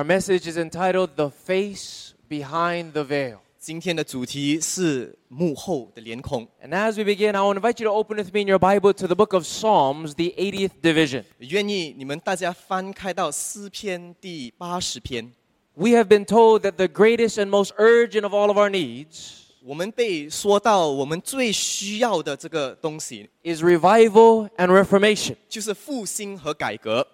Our message is entitled The Face Behind the Veil. 今天的主题是幕后的脸孔。 And as we begin, I want to invite you to open with me in your Bible to the book of Psalms, the 80th division. 愿意你们大家翻开到诗篇第八十篇。 We have been told that the greatest and most urgent of all of our needs 我们被说到我们最需要的这个东西， is revival and reformation. 就是复兴和改革。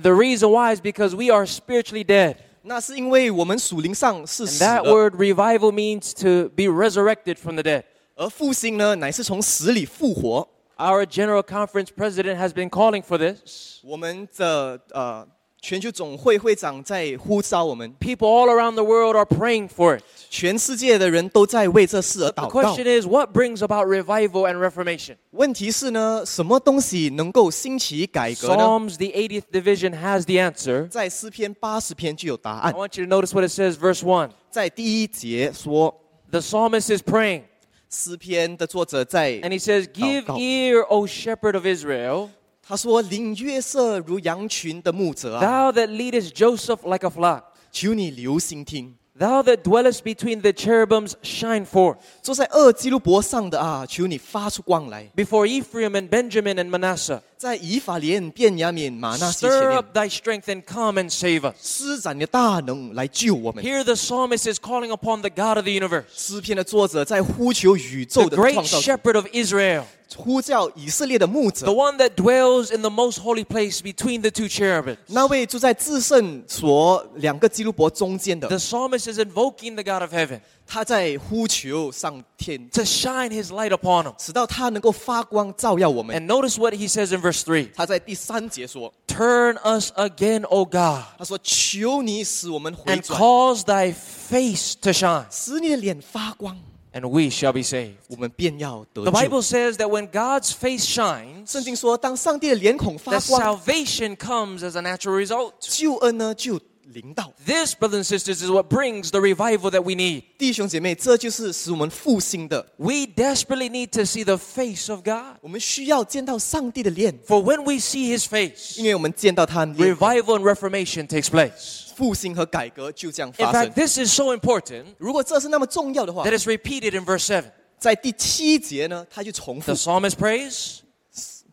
The reason why is because we are spiritually dead. 那是因为我们属灵上是 And 死 that 了， word revival means to be resurrected from the dead. 而复兴呢，乃是从死里复活。 Our General Conference president has been calling for this. 我们的呃 全球总会会长在呼召我们， People all around the world are praying for it. 全世界的人都在为这事而 The 祷告 question。is, what brings about revival and reformation? 问题是呢，什么东西能够兴起改革呢？ Psalms, the 80th division, has the answer. 在诗篇八十篇就有答 I 案。 want you to notice what it says, verse 1. 在第一节说， The psalmist is praying, 诗篇的作者在 and he says, Give go. ear, O shepherd of Israel, 他说：“领约瑟如羊群的牧者啊， thou that leadest Joseph like a flock, 求你留心听。 thou that dwellest between the cherubims, shine forth. 坐在二基路伯上的啊，求你发出光来。 Before Ephraim and Benjamin and Manasseh, 在以法莲、便雅悯、马纳西前 stir 面 up thy strength and come and save us. 施展你的大能来救我们。 Here the psalmist is calling upon the God of the universe, 诗篇的作者在呼求宇宙 the 的 great 创造主， shepherd of Israel, 呼叫以色列的牧 the 者， one that dwells in the most holy place between the two cherubims. 那位住在至圣所两个基路伯中间的 The，psalmist is invoking the God of heaven 他在呼求上天， to shine his light upon him. 使到他能够发光照耀我们。 And notice what he says in verse 3他在第三节说 Turn us again, O God,：“ 他说，求你使我们回 and 转， cause thy face to shine, 使你的脸发光， and we shall be saved. 我们便要得 The 救。 Bible says that when God's face shines, 圣经说，当上帝的脸孔发 that 光， salvation comes as a natural result. 救恩呢就 临到。 This, brothers and sisters, is what brings the revival that we need. 弟兄姐妹，这就是使我们复兴的。 We desperately need to see the face of God. 我们需要见到上帝的脸， For when we see his face, 因为我们见到他的脸， revival and reformation takes place. 复兴和改革就这样 In 发 fact, 生。 this is so important 如果这是那么重要的话 that，it's repeated in verse 7. 在第七节呢，他就重复 The，psalmist prays,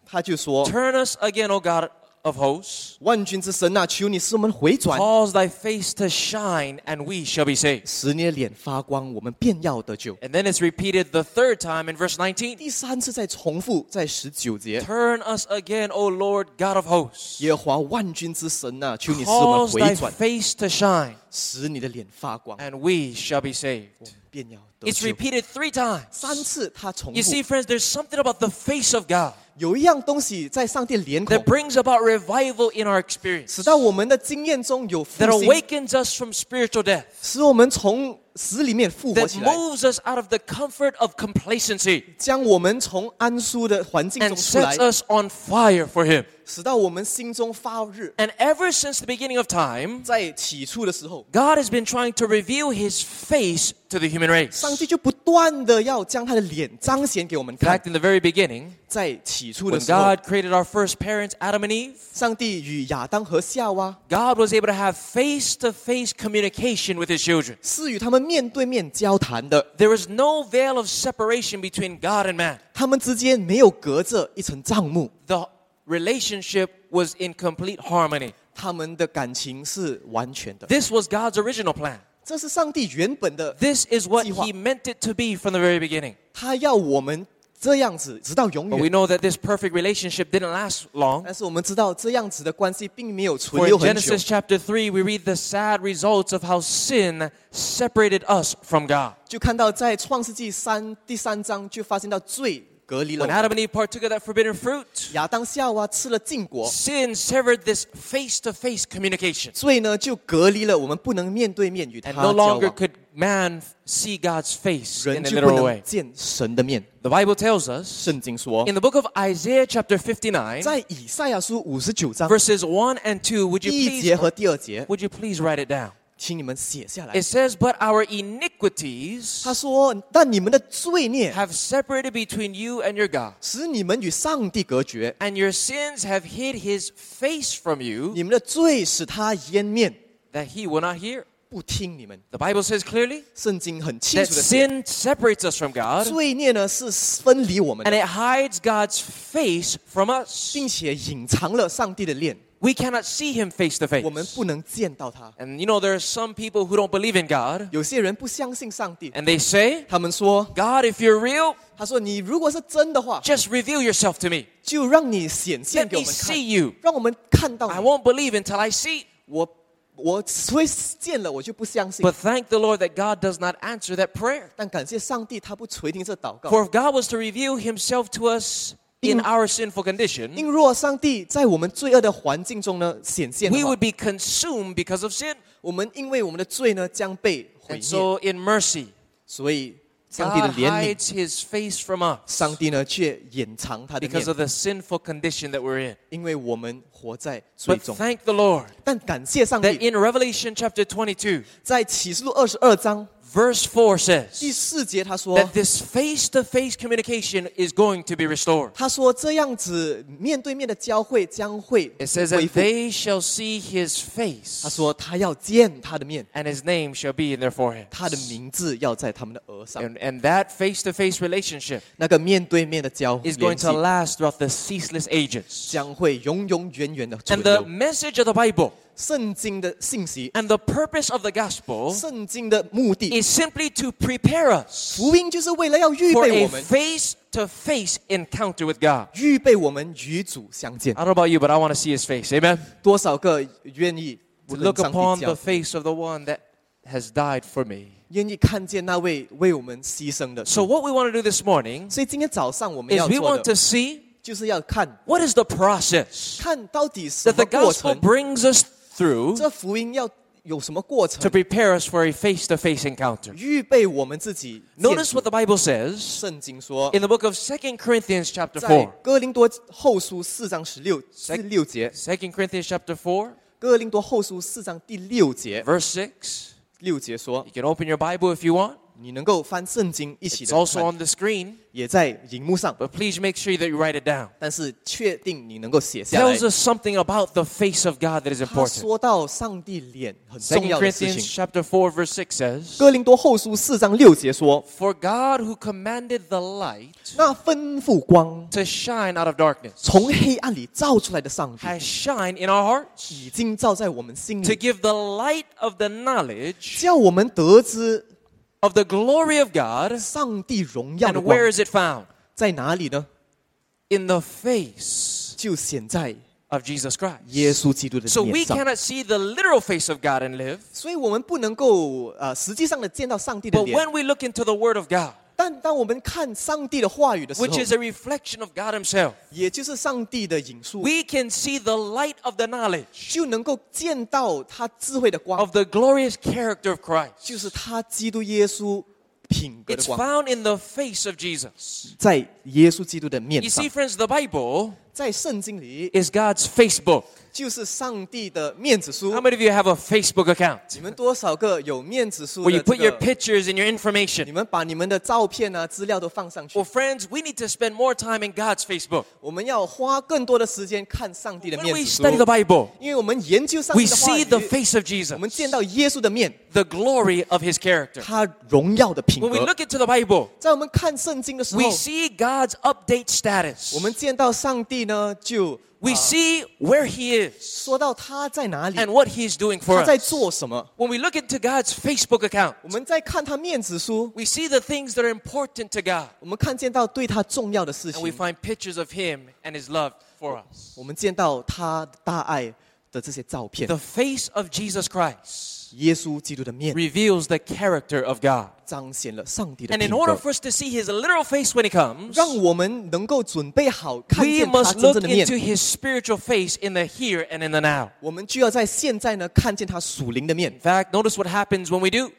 他就说 Turn us again, O God of hosts,：“ 万军之神啊，求你使我们回转， cause thy face to shine, and we shall be saved. 使你的脸发光，我们便要得救。 And then it's repeated the third time in verse ”19. 第三次再重复，在十九节 Turn us again, O Lord God of：“ hosts. 耶和华万军之神啊，求你使我们 Cause 回 thy 转， face to shine, 使你的脸发光， and we shall be saved. 便要得 It's 救。 repeated three times. 三次他重 You 复 see,，friends, there's something about the face of God 有一样东西在上帝的脸孔 that，brings about revival in our experience, 使到我们的经验中有复 that 兴， awakens us from spiritual death, 使我们从死里面复活 that 起来， moves us out of the comfort of complacency, 将我们从安舒的环境中 and 出来 sets，us on fire for Him. 使到我们心中发热。 And ever since the beginning of time, 在起初的时候， God has been trying to reveal His face to the human race. 上帝就不断的要将他的脸彰显给我们 In 看 fact,。in the very beginning, 在起初的 when 时候， God created our first parents, Adam and Eve, 上帝与亚当和夏娃 God was able to have face to face communication with His children. 是与他们面对面交谈的， There is no veil of separation between God and man. 他们之间没有隔着一层帐幕， The relationship was in complete harmony. 他们的感情是完全的。 This was God's original plan. 这是上帝原本的， This is what 计划。 He meant it to be from the very beginning. 他要我们这样子直到永 But we 远。 know that this perfect relationship didn't last long. 但是我们知道这样子的关系并没有存 For 留 in 很久 Genesis。chapter 3, we read the sad results of how sin separated us from God. 就看到在创世纪三第三章就发现到罪 隔离了 When 我们 Adam and Eve partook of that forbidden fruit, 亚当夏娃吃了禁果， sin severed this face to face communication. 罪呢就隔离了我们不能面对面与他 And 交 no 往 longer，could man see God's face 人 in a 就不 literal 能 way. 见神的面。 The Bible tells us 圣经说， in the book of Isaiah, chapter 59, 在以赛亚书五十九章 verses 1 and 2, would you 第一 please, 节和第二节， would you please write it down? 请你们写下来 It。says, But our iniquities 他说：“但你们的罪孽 have separated between you and your God, 使你们与上帝隔绝， and your sins have hid his face from you, 你们的罪使他湮灭， that he will not hear. 不听你们。 The Bible says clearly 圣经很清 that 楚的写， sin separates us from God 罪孽呢是分离我们 and 的， it hides God's face from us. 并且隐藏了上帝的脸， We cannot see him face to face. 我们不能见到他。 And you know, there are some people who don't believe in God 有些人不相信上帝， and they say, 他们说 God, if you're real, 他说你如果是真的话， just reveal yourself to me. 就让你显现 Let 给我 me 们 see 看， you. 让我们看到 I 你。 won't believe until I see. 我我会见了，我就不相信。 But thank the Lord that God does not answer that prayer. 但感谢上帝，他不垂听这祷告。 For if God was to reveal himself to us in In- our sinful condition, 因若上帝在我们罪恶的环境中呢显现的 we 话 would be consumed because of sin. 我们因为我们的罪呢将被毁 And 灭， so, in mercy, 所以上帝的 God 怜悯， hides his face from us 上帝呢却掩藏他的 because 面， of the sinful condition that we're in. 因为我们活在罪 But 中。 thank the Lord 但感谢上 that 帝， in Revelation chapter 22, 在启示录二十二章 verse 4第 says 四节，他说 that this face to face communication is going to be restored. 他说这样子面对面的交汇将会 It says 恢 that 复。 they shall see his 他 face 说他要见他的面， and his name shall be in their forehead. 他的名字要在他们的额上。 And, and that face to face relationship 那个面对面的交 is 联 going 系 to last throughout the ceaseless ages. 将会永永远远的存 And the 留。 message of the Bible 圣经的信息， and the purpose of the gospel 圣经的目的， is simply to prepare us 福音就是为了要预 for 备 a 我们， face to face encounter with God. 预备我们与主相见。 I don't know about you, but I want to see his face. Amen. 多少个愿意 To 跟 look 上 upon 帝 the 交， face of the one that has died for me. 愿意看见那位为我们牺牲的 So 主。 what we want to do this morning 所以今天早上我们 is 要 we 做 want to 的， see 就是要看 what is the process 看到底什 that 么 the 过 gospel 程， brings us through 这福音要有什么过 to 程， prepare us for a face-to-face encounter. 预备我们自己见 Notice 主。 what the Bible says 圣经说， in the book of 2 Corinthians chapter 在 4. 哥林多后书四章十六至六节， 2 Corinthians chapter 4, 哥林多后书四章第六节， verse 6. 六节说 You，can open your Bible if you want. 你能够翻圣经一起 It's 的 also 看， on the screen, 也在荧幕上， but please make sure that you write it down. 但是确定你能够写下来 Tells。us something about the face of God that is 他 important. 说到上帝脸很重 2要的事 Corinthians 情。 chapter 4, verse 6 says, 哥林多后书四章六节说 For God who commanded the light：“ 那吩咐光 to shine out of darkness 从黑暗里照出来的上帝， has shined in our hearts 已经照在我们心 to 里， give the light of the knowledge 叫我们得知 of the glory of God. 上帝荣耀的 And 光 where is it found? 在哪里呢？ In the face 就显在 of Jesus Christ. 耶稣基督的 So we 面上。 cannot see the literal face of God and live, 所以我们不能够呃实际上的见到上帝的 but 脸， when we look into the Word of God, 但当我们看上帝的话语的时候 which，is a reflection of God Himself, 也就是上帝的引述， we can see the light of the knowledge 就能够见到他智慧的光， of the glorious character of Christ. 就是他基督耶稣品格的 It's 光， found in the face of Jesus. 在耶稣基督的面 You 上 see,，friends, the Bible 在圣经里 is God's Facebook. 就是上帝的面子书 How。many of you have a Facebook account 你们多少个有面子书 where you 的这 put your 个？ pictures and your 你 information? 们把你们的照片啊、资料都放上去 Well,。friends, we need to spend more time in God's Facebook. 我们要花更多的时间看上帝的 When 面 we 子书， study the Bible, 因为我们研究上 we 帝的话 see the 语， face of 我们 Jesus, 见到耶稣的面， the glory of His character. 他荣耀的品 When we 格。 look into the Bible, 在我们看圣经的时候 we，see God's update status. 我们见到上帝呢，就 We see where He is 说到他在哪里， and what He's doing for 他在 us. 做什么。 When we look into God's Facebook account, 我们在看他面子书， we see the things that are important to God. 我们看见到对他重要的事 And we 情， find pictures of Him and His love for us. 我们见到他大爱的这些照片 The，face of Jesus Christ 耶稣基督的面 reveals the character of God. 彰显了上帝的 And 品 in order 格， for us to see His literal face when He comes, 让我们能够准备好看 we 见他 must 真 look 正的面 into。His spiritual face in the here and in the now. 我们就要在现在呢看见他属灵的面 In。fact, notice what happens when we do.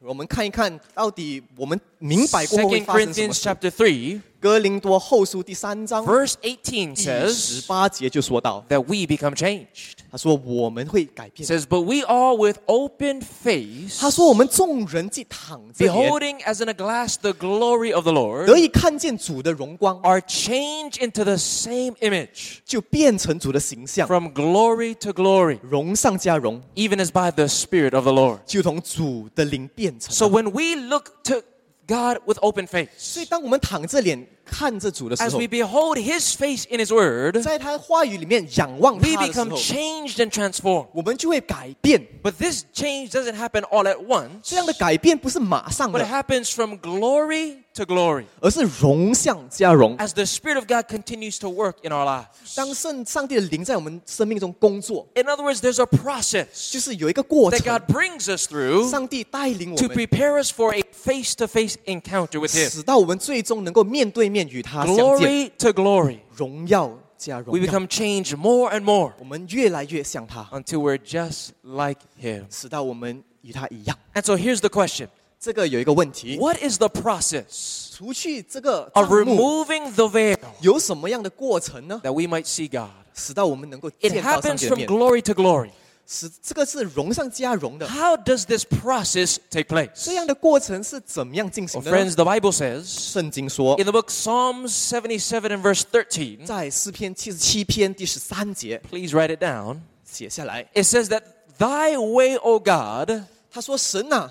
我们看一看到底我们明白过后会 2发生什么 Corinthians 事。 chapter 3, 哥林多后书第三章 verse 18第十 says 八节就说到， that we become changed. 他说我们会改 It 变。 says, But we all with open face, 他说我们众人既躺着眼， beholding as in a glass the glory of the 得 Lord, 以看见主的荣光， are changed into the same image 就变成主的形象， from glory to glory, 荣上加荣， even as by the Spirit of the Lord. 就同主的灵变成 So 了。 when we look to God with open 所 face, 以当我们躺着脸看着主的时 as 候 we，behold His face in His Word, 在他话语里面仰望 we 他的时 become 候， changed and transformed. 我们就会改变。 But this change doesn't happen all at once, 这样的改变不是马上 but it 的， happens from glory to glory 而是荣向加荣。 as the Spirit of God continues to work in our lives. 当圣上帝的灵在我们生命中工作， In other words, there's a process 就是有一个过 that 程 God，brings us through 上帝带领我 to 们， prepare us for a face to face encounter with Him. 使到我们最终能够面对面与他相见， Glory to glory. 荣耀加荣 We 耀。 become changed more and more 我们越来越像他， until we're just like Him. 使到我们与他一样。 And so here's the question 这个有一个问题， What is the process 除去这个 of 帐幕， removing the veil 有什么样的过程呢？ that we might see God? 使到我们能够 It 见到上 happens 帝的 from 面， glory to glory. 使这个是荣上加荣的。 How does this process take place? 这样的过程是怎么样进行 Well, 的呢？ friends, the Bible says 圣经说 in，the book Psalms 77 and verse 13, 在诗篇七十七篇第十三节 please write it down. 写下来， It says that thy way, O God, 他说：“神呐、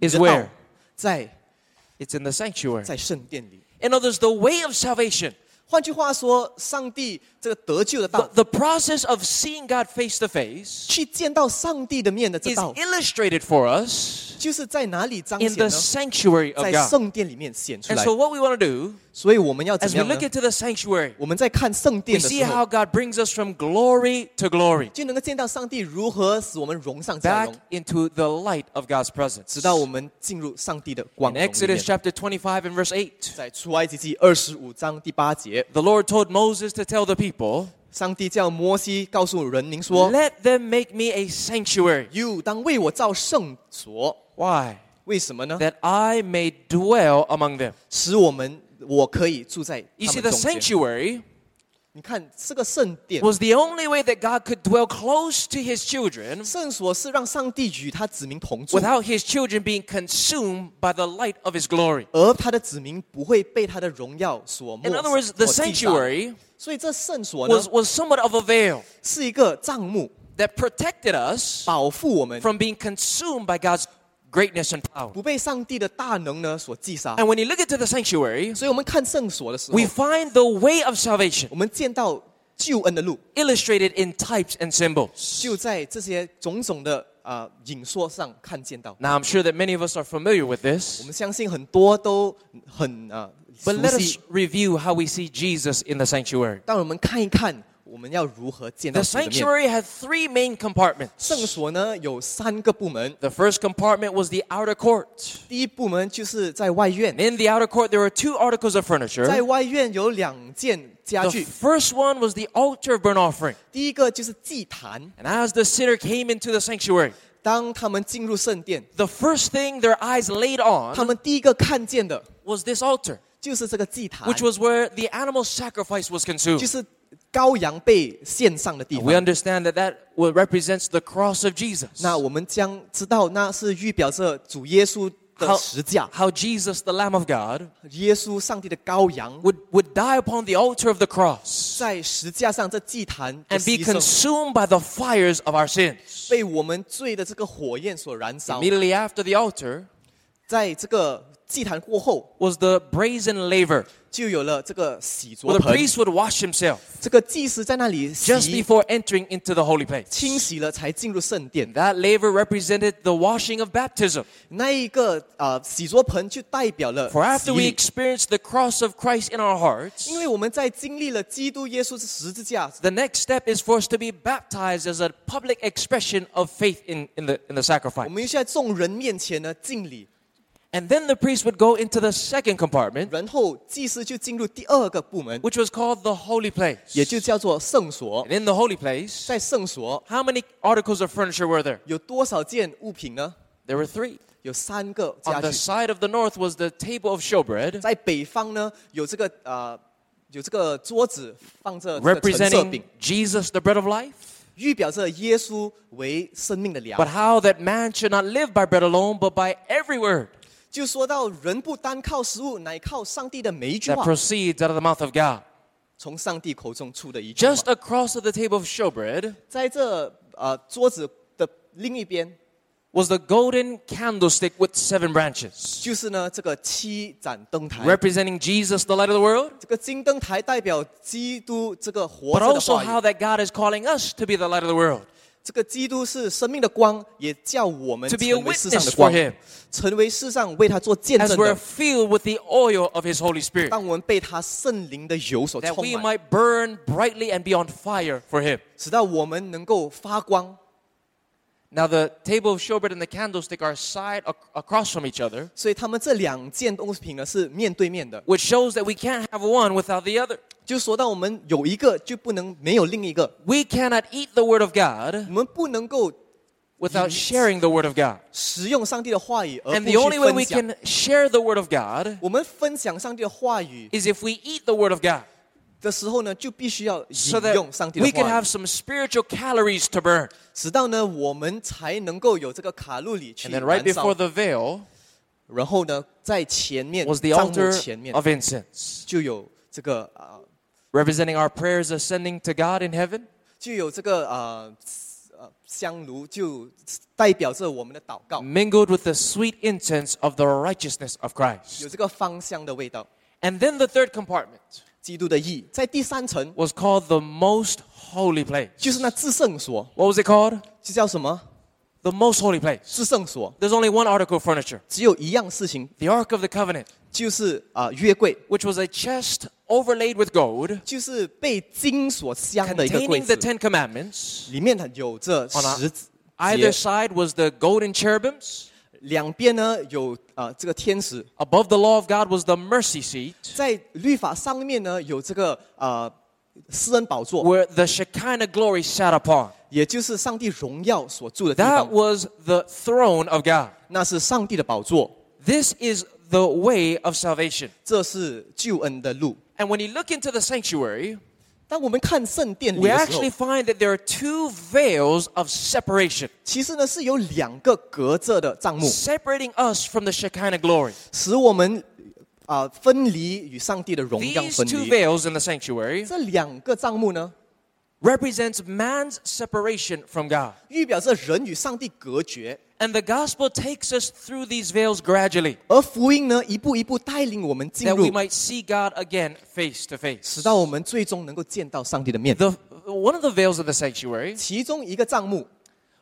is 你的道 where? 在 It's in the sanctuary. 在圣殿里。 In others, the way of salvation, 换句话说，上帝这个得救的 the, 道， the process of seeing God face to face, 去见到上帝的面的这 is 道， illustrated for us 就是在哪里彰 in 显 the 呢？ sanctuary of 在 God. 圣殿里面显出 And 来 so,。what we want to do 所以我们要怎 as 么 we 样 look 呢？ into the sanctuary, 我们在看圣 we 殿的 see 时 how 候， God brings us from glory to glory 就能够见到上帝如何使我们荣上加 back 荣， into the light of God's presence. 直到我们进入上帝的光 In 荣里 Exodus 面。 chapter 25 and verse 8, 在出埃及记二十五章第八节， the Lord told Moses to tell the people, 上帝叫摩西告诉人民说 Let them make me a sanctuary.：“ you 当为我造圣所。 Why? ”为什么呢？ That I may dwell among them. 使我们 我可以住在 You 他 see, 们 the 中间。 sanctuary 你看这个圣殿， was the only way that God could dwell close to his children 圣所是让上帝与他子民同住， without his children being consumed by the light of his glory. 而他的子民不会被他的荣耀所没 In other words, the 所击杀 sanctuary 所以这圣所呢 was, was somewhat of a veil 是一个帐幕， that protected us 保护我们 from being consumed by God's greatness and power. 不被上帝的大能呢所击杀。 And when you look into the sanctuary, 所以我们看圣所的时候 we，find the way of salvation 我们见到救恩的路， illustrated in types and symbols. 就在这些种种的啊、呃影说上看见到。 Now, I'm sure that many of us are familiar with 我 this, 们相信很多都很啊、 but 熟 let us 悉。 review how we see Jesus in the sanctuary. 当我们看一看， 我们要如何见到 The 主的面。 sanctuary had three main compartments. 圣所呢有三个部门， The first compartment was the outer court. 第一部门就是在外院 And，in the outer court, there were two articles of 在 furniture. 外院有两件家 The 具， first one was the altar of burnt offering. 第一个就是祭坛。 And as the sinner came into the sanctuary, 当他们进入圣殿， the first thing their eyes laid 他 on 们第一个看见的 was this altar, 就是这个祭坛， which was where the animal sacrifice was 就 consumed. 是 羔羊被献上的地 We 方。 understand that that will- represents the cross of Jesus. 那我们将知道，那是预表着主耶稣的 How, 十架， how Jesus, the Lamb of God, 耶稣上帝的羔羊， would, would die upon the altar of the cross 在十架上这祭坛的 and be 牺牲， consumed by the fires of our sins. 被我们罪的这个火焰所燃烧。 Immediately after the altar 在这个祭坛过后， was the brazen laver, 就有了这个洗 where 濯 the 盆。 priest would wash himself 这个祭司在那里 just 洗 before entering into the holy place. 清洗了，才进入圣殿。 That laver represented the washing of baptism. 那一个呃洗濯盆就代表了 For 洗 after we 礼 experience the cross of Christ in our hearts, 因为我们在经历了基督耶稣的十字架， the next step is for us to be baptized as a public expression of faith in, in, the, in the 我 sacrifice. 们就在众人面前呢敬礼， And then the priest would go into the second compartment, 然后祭司就进入第二个部门， which was called the holy place. 也就叫做圣所 And。in the holy place, 在圣所 how many articles of furniture were there? 有多少件物品呢？ There were three. 有三个 On 家 the 具， side of the north was the table of showbread, 在北方呢有这个呃有这个桌子放着这个橙色 representing 饼， Jesus, the bread of life. 预表着耶稣为生命的粮 But。how that man should not live by bread alone, but by every word 就说到人不单靠食物，乃靠上帝的每一句 that 话， proceeds out of the mouth of God. 从上帝口中出的一句话 Just。across of the table of showbread 在这呃桌子的另一边， was the golden candlestick with seven branches, 就是呢这个七盏灯台。 representing Jesus, the light of the world, 这个金灯台代表基督这个活 but 着的 also 话 how 语。 that God is calling us to be the light of the world, 这个基督是生命的光，也叫我们成为世上的光成为世上为他做见证的。filled with the oil of His Holy Spirit, 当我们被他圣灵的油所 that 充 we 满，might burn brightly and be on fire for Him. 直到我们能够发光。Now, the table of showbread and the candlestick are side ac- across from each other, 所以他们这两件物品呢是面对面的， which shows that we can't have one without the other. 就说到我们有一个就不能没有另一个， We cannot eat the Word of God 我们不能够 without Yes. sharing the Word of God. 使用上帝的话语而 And 不 the only way 去 we 分享。 can share the Word of God 我们分享上帝的话语 is if we eat the Word of God 的时候呢，就必须要 so 引用上 that 帝 we 的 can 话 have 语， some spiritual calories to burn. 直到呢我们才能够有这个卡路里去 And then right 燃烧 before。the veil 然后呢，在前面 was the 帐幕 altar 前面 of incense, 就有这个啊、 representing our prayers ascending to God in heaven. 就有这个呃呃香炉，就代表着我们的祷告， mingled with the sweet incense of the righteousness of 有 Christ. 这个芳香的味道。 And then the third compartment 基督的义，在第三层 was called the most holy place. 就是那至圣所， What was it called? 这叫什么？ The most holy place. 至圣所， There's only one article of furniture 只有一样事情， the Ark of the Covenant, 就是啊、约柜， which was a chest overlaid with gold 就是被金所镶的一个柜 containing 子 the，Ten Commandments. 里面呢有着 On a- 十字 Either 节， side was the golden cherubims. 两边呢有啊、这个天使， Above the law of God was the mercy seat, 在律法上面呢有这个啊施恩宝座， where the Shekinah glory sat upon. 也就是上帝荣耀所住的地 That 方， was the throne of God. 那是上帝的宝座， This is the way of salvation. 这是救恩的路。 And when you look into the sanctuary, 当我们看圣殿里 we 的时候 actually，find that there are two veils of separation, 其实呢是有两个隔着的帐幕，separating us from the Shekinah glory. 使我们啊、分离与上帝的荣耀 These 分 two 离。veils in the sanctuary 这两个帐幕呢，represents man's separation from God. 预表着人与上帝隔绝， And the gospel takes us through these veils gradually, 而福音呢一步一步带领我们进 that 入 we，might see God again face to face. 使到我们最终能够见到上帝的面。 The, one of the veils of the sanctuary 其中一个帐幕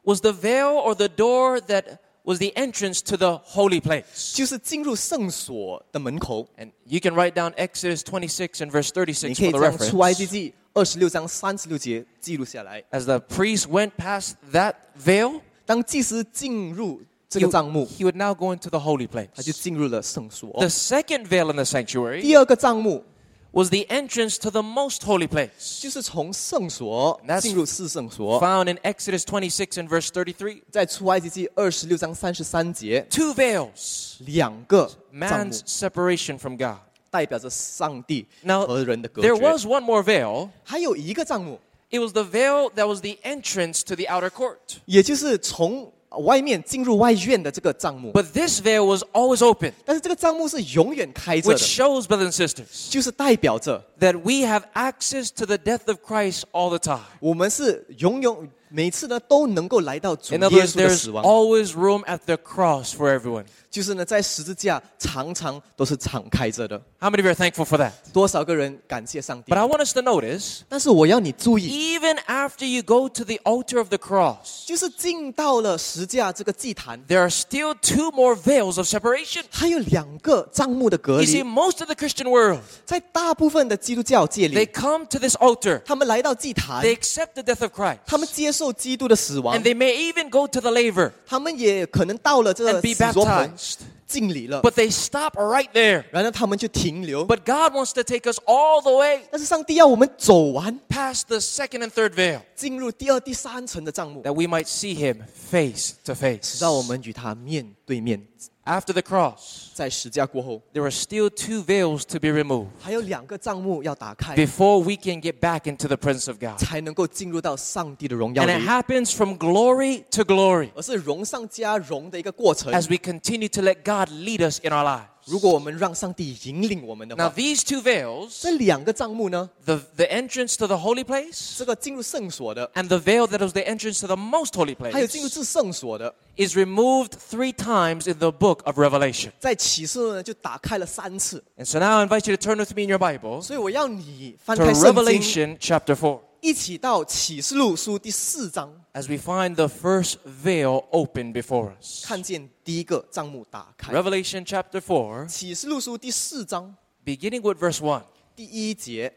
was the veil or the door that was the entrance to the holy place. 就是进入圣所的门口， And you can write down Exodus 26 and verse 36你可以 for the 将出埃及 reference. 记 二十六章三十六节记录下来。 As the priest went past that veil, 当祭司进入这 he, 个帐幕， he would now go into the holy 他就 place. 进入了圣所 The。second veil in the sanctuary 第二个帐幕 was the entrance to the most holy place, 就是从圣所 That's 进入至圣所， found in Exodus 26 and verse 33. 在出埃及记二十六章三十三节， Two veils, 两个帐幕 man's separation from God. 代表着上帝 Now, 和人的隔 there 绝。 was one more veil. 还有一个帐幕， It was the veil that was the entrance to the outer court. 也就是从外面进入外院的这个帐幕， But this veil was always open, 但是这个帐幕是永远开着 which 的， shows, brothers and sisters, 就是代表着 that we have access to the death of Christ all the time. 我们是永永每次呢都能够来到主 In 耶 other words, 稣的 there's 死亡， always room at the cross for everyone. 就是呢在十字架常常都是敞开着的。 How many of you are thankful for that? 多少个人感谢上帝 But？I want us to notice, 但是我要你注意， even after you go to the altar of the cross, 就是进到了十架这个祭坛， there are still two more veils of separation. 还有两个帐幕的隔 You see, 离。 most of the Christian world, 在大部分的基督教界 they 里， come to this altar, 他们来到祭坛， they accept the death of Christ, 他们接受基督的死亡 and，they may even go to the laver 他们也可能到了这 and 个 be 死作盆 baptized. 敬礼了， But they stop right there. 然后他们就停留。 But God wants to take us all the way 但是上帝要我们走完， past the second and third veil 进入第二、第三层的帐幕， that we might see Him face to 直 face. 到我们与他面 对面， After the cross, 在十架过后， there are still two veils to be removed 还有两个帐幕要打开， before we can get back into the presence of God. 才能够进入到上帝的荣耀 And it 里， happens from glory to glory 而是荣上加荣的一个过程。 as we continue to let God lead us in our lives. 如果我们让上帝引领我们的 Now, 话， these two veils, 这两个帐幕呢， the, the entrance to the holy place 这个进入圣所的， and the veil that was the entrance to the most holy 还有进入 place, 至圣所的， is removed three times in the book of Revelation. 在启示录呢就打开了三次。 And so now I invite you to turn with me in your Bible 所以我要你翻 to 开圣经， Revelation chapter 4. 一起到启示录书第四章， as we find the first veil open before us. 看见第一个帐幕打开。 Revelation chapter 4, 启示录书第四章 beginning with verse 1. 第一节，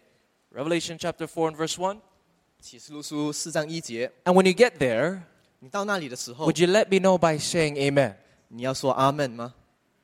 Revelation chapter 4 and verse 1. 启示录书四章一节， And when you get there, 你到那里的时候， would you let me know by saying amen? 你要说阿门吗？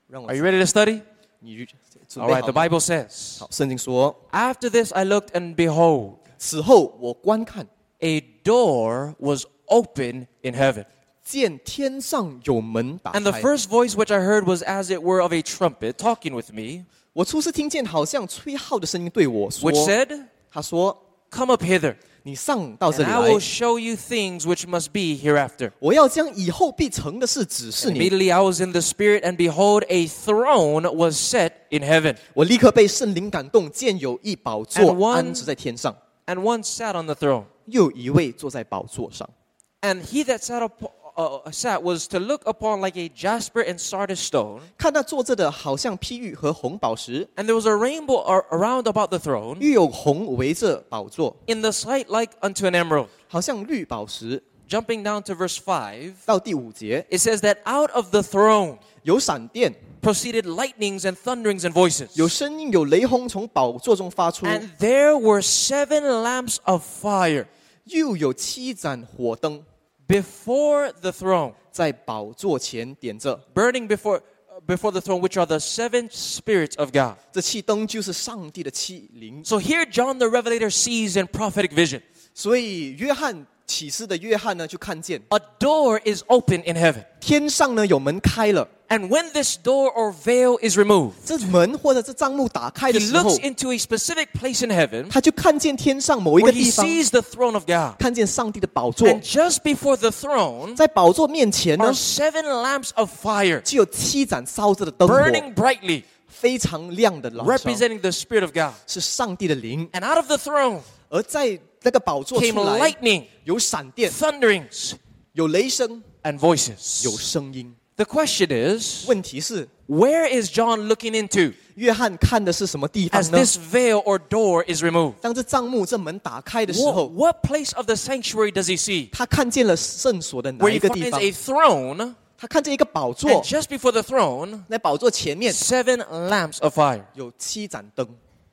让我 Are you ready to study? 你准 All 备 right, 好 the 吗 Bible says, 好，圣经说， After this I looked, and behold, 此后我观看， a door was open in heaven. 见天上有门打 And the 开。 first voice which I heard was as it were of a trumpet talking with me, 我初次听见好像吹号的声音对我说 which：“ said, 他说， Come up hither, 你上到这 and 里 I 来 will，show you things which must be hereafter. 我要将以后必成的事指示 And 你。 immediately I was in the Spirit, and behold, a throne was set in heaven, 我立刻被圣灵感动，见有一宝 And 座 one- 安置在天上， and one sat on the throne. 又一位坐在宝座上。 And he that sat, up, uh, sat was to look upon like a jasper and sardis stone. 看那坐着的，好像碧玉和红宝石， And there was a rainbow ar- around about the throne, 又有红围着宝座， in the sight like unto an emerald. 好像绿宝石。 Jumping down to verse 5, 到第五节， it says that out of the throne 有闪电， proceeded lightnings and thunderings and voices. 有声音，有雷轰从宝座中发出， And there were seven lamps of fire 又有七盏火灯 before the throne, 在宝座前点着。 burning before, uh, before the throne, which are the seven spirits of God. 这七灯就是上帝的七灵。 So here John the Revelator sees in prophetic vision 所以约翰 启示的约翰呢，就看见 a door is open in heaven. 天上呢有门开了， And when this door or veil is removed, 这门或者这帐幕打开 he 的时候 looks，into a specific place in heaven 他就看见天上某一 where 个 he 地方， sees the throne of God. 看见上帝的宝座， And just before the throne 在宝座面前呢 are，seven lamps of fire 就有七盏烧着的灯火， burning brightly, 非常亮的燃烧， representing the Spirit of God. 是上帝的灵。 And out of the throne 而在 那个宝座 came 出来， lightning, 有闪电， thunderings, 有雷声， and voices. 有声音。 The question is, 问题是， where is John looking into 约翰看的是什么地方 as 呢？ this veil or door is removed? 当这帐幕这门打开的时 What, 候， what place of the sanctuary does he see? 他看见了圣所的哪 Where 一 he 个地 finds 方？ a throne, 他看见一个宝 and 座， just before the throne, 在宝座前面 seven lamps of fire. 有七盏灯，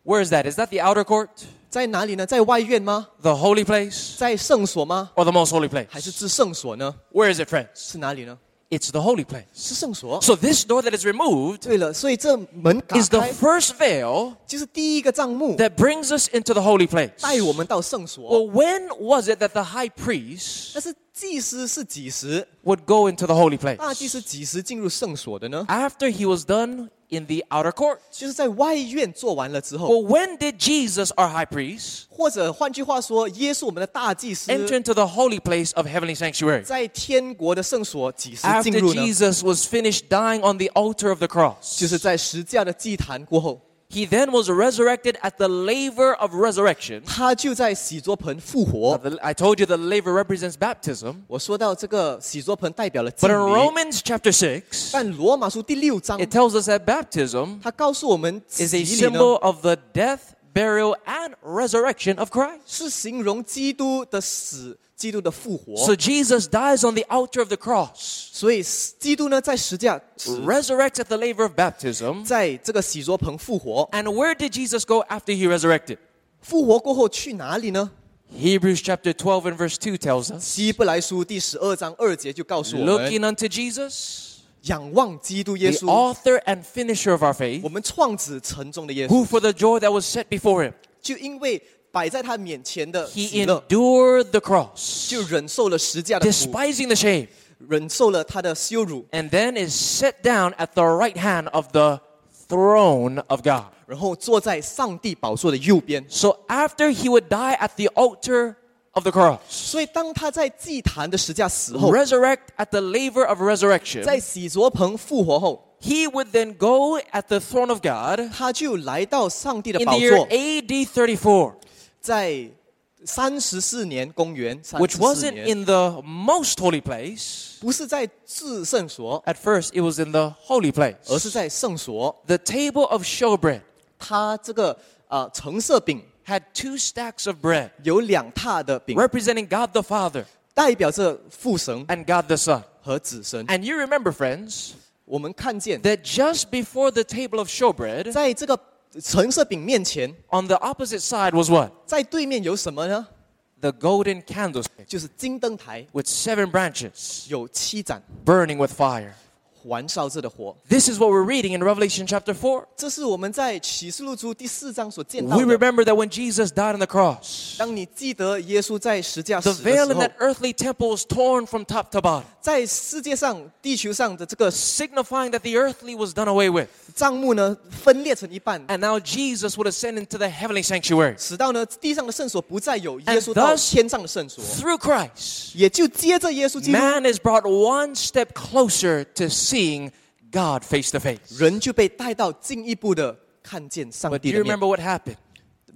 Where is that? Is that the outer court, 在哪里呢？在外院吗？ the holy place, 在圣所吗？ or the most holy 还是 place? 至圣所呢？ Where is it, friends? 是哪里呢？ It's the holy place. 是圣所。 So this door that is removed 对了，所以这门打 is the 开 first veil 就是第一个帐幕， that brings us into the holy place. 带我们到圣所。 Well, when was it that the high priest 但是 祭司是几时？ would go into the holy place? 大祭司几时进入圣所的呢？ After he was done in the outer court. 就是在外院做完了之后， Well, when did Jesus, our high priest, 或者换句话说，耶稣我们的大祭司 enter into the holy place of heavenly sanctuary? 在天国的圣所几时进 After 入呢？ Jesus was finished dying on the altar of the cross. 就是在十架的祭坛过后， He then was resurrected at the laver of resurrection. 他就在洗濯盆复 Now, 活。 the- I told you the laver represents baptism. 我说到这个洗濯盆代表了敬 But in 礼， Romans chapter 6, 但罗马书第六章， it tells us that baptism 他告诉我们 is 洗 a 礼呢 symbol of the death, burial, and resurrection of Christ. 是形容基督的死、 基督的复活。So Jesus dies on the altar of the cross. 所以基督呢，在十字架 resurrects at the laver of baptism. And where did Jesus go after he resurrected? 复活过后去哪里呢？Hebrews chapter 12 and verse 2 tells us. 希伯来书第十二章二节就告诉我们。Looking unto Jesus. 仰望基督耶稣，the author and finisher of our faith，我们创始成终的耶稣，who for the joy that was set before him，就因为摆在他面前的 he 喜乐， endured the cross, 就忍受了十架的苦， despising the shame, 忍受了他的羞辱， and then is set down at the right hand of the throne of God. 然后坐在上帝宝座的右边。 So after he would die at the altar of the cross, 所以当他在祭坛的石架死后， resurrect at the laver of resurrection, 在洗濯棚复活后， he would then go at the throne of God 他就来到上帝的 in 宝 the year 座， AD 34, 在三十四年公元三 which 十四 wasn't 年， in the most holy place. 不是在至圣所， At first, it was in the holy 而是 place. 在圣所。 The table of showbread 他这个呃橙色饼 had two stacks of bread 有两榻的饼， representing God the Father 代表着父神 and God the Son. 和子神。 And you remember, friends, 我们看见， that just before the table of showbread, 在这个 橙色饼面前， on the opposite side was what? 在对面有什么呢？ The golden candlestick 就是金灯台， with seven branches 有七盏 burning with fire. 环烧着的火。 This is what we're reading in Revelation chapter 4. 这是我们在启示录书第四章所见到 We 的。 remember that when Jesus died on the cross, 当你记得耶稣在石架 the 死的 veil 时 in 候， that earthly temple was torn from top to bottom, 在世界上、地球上的这个 signifying that the earthly was done away with. 帐幕呢，分裂成一半， And now Jesus would ascend into the heavenly sanctuary. 使到呢地上的圣所不再有耶 And 稣到 thus- 天上的圣所， Through Christ, 也就接着耶稣基督， man is brought one step closer to seeing God face to face. 人就被带到进一步的看见上 But do 帝 you 的面 remember。what happened?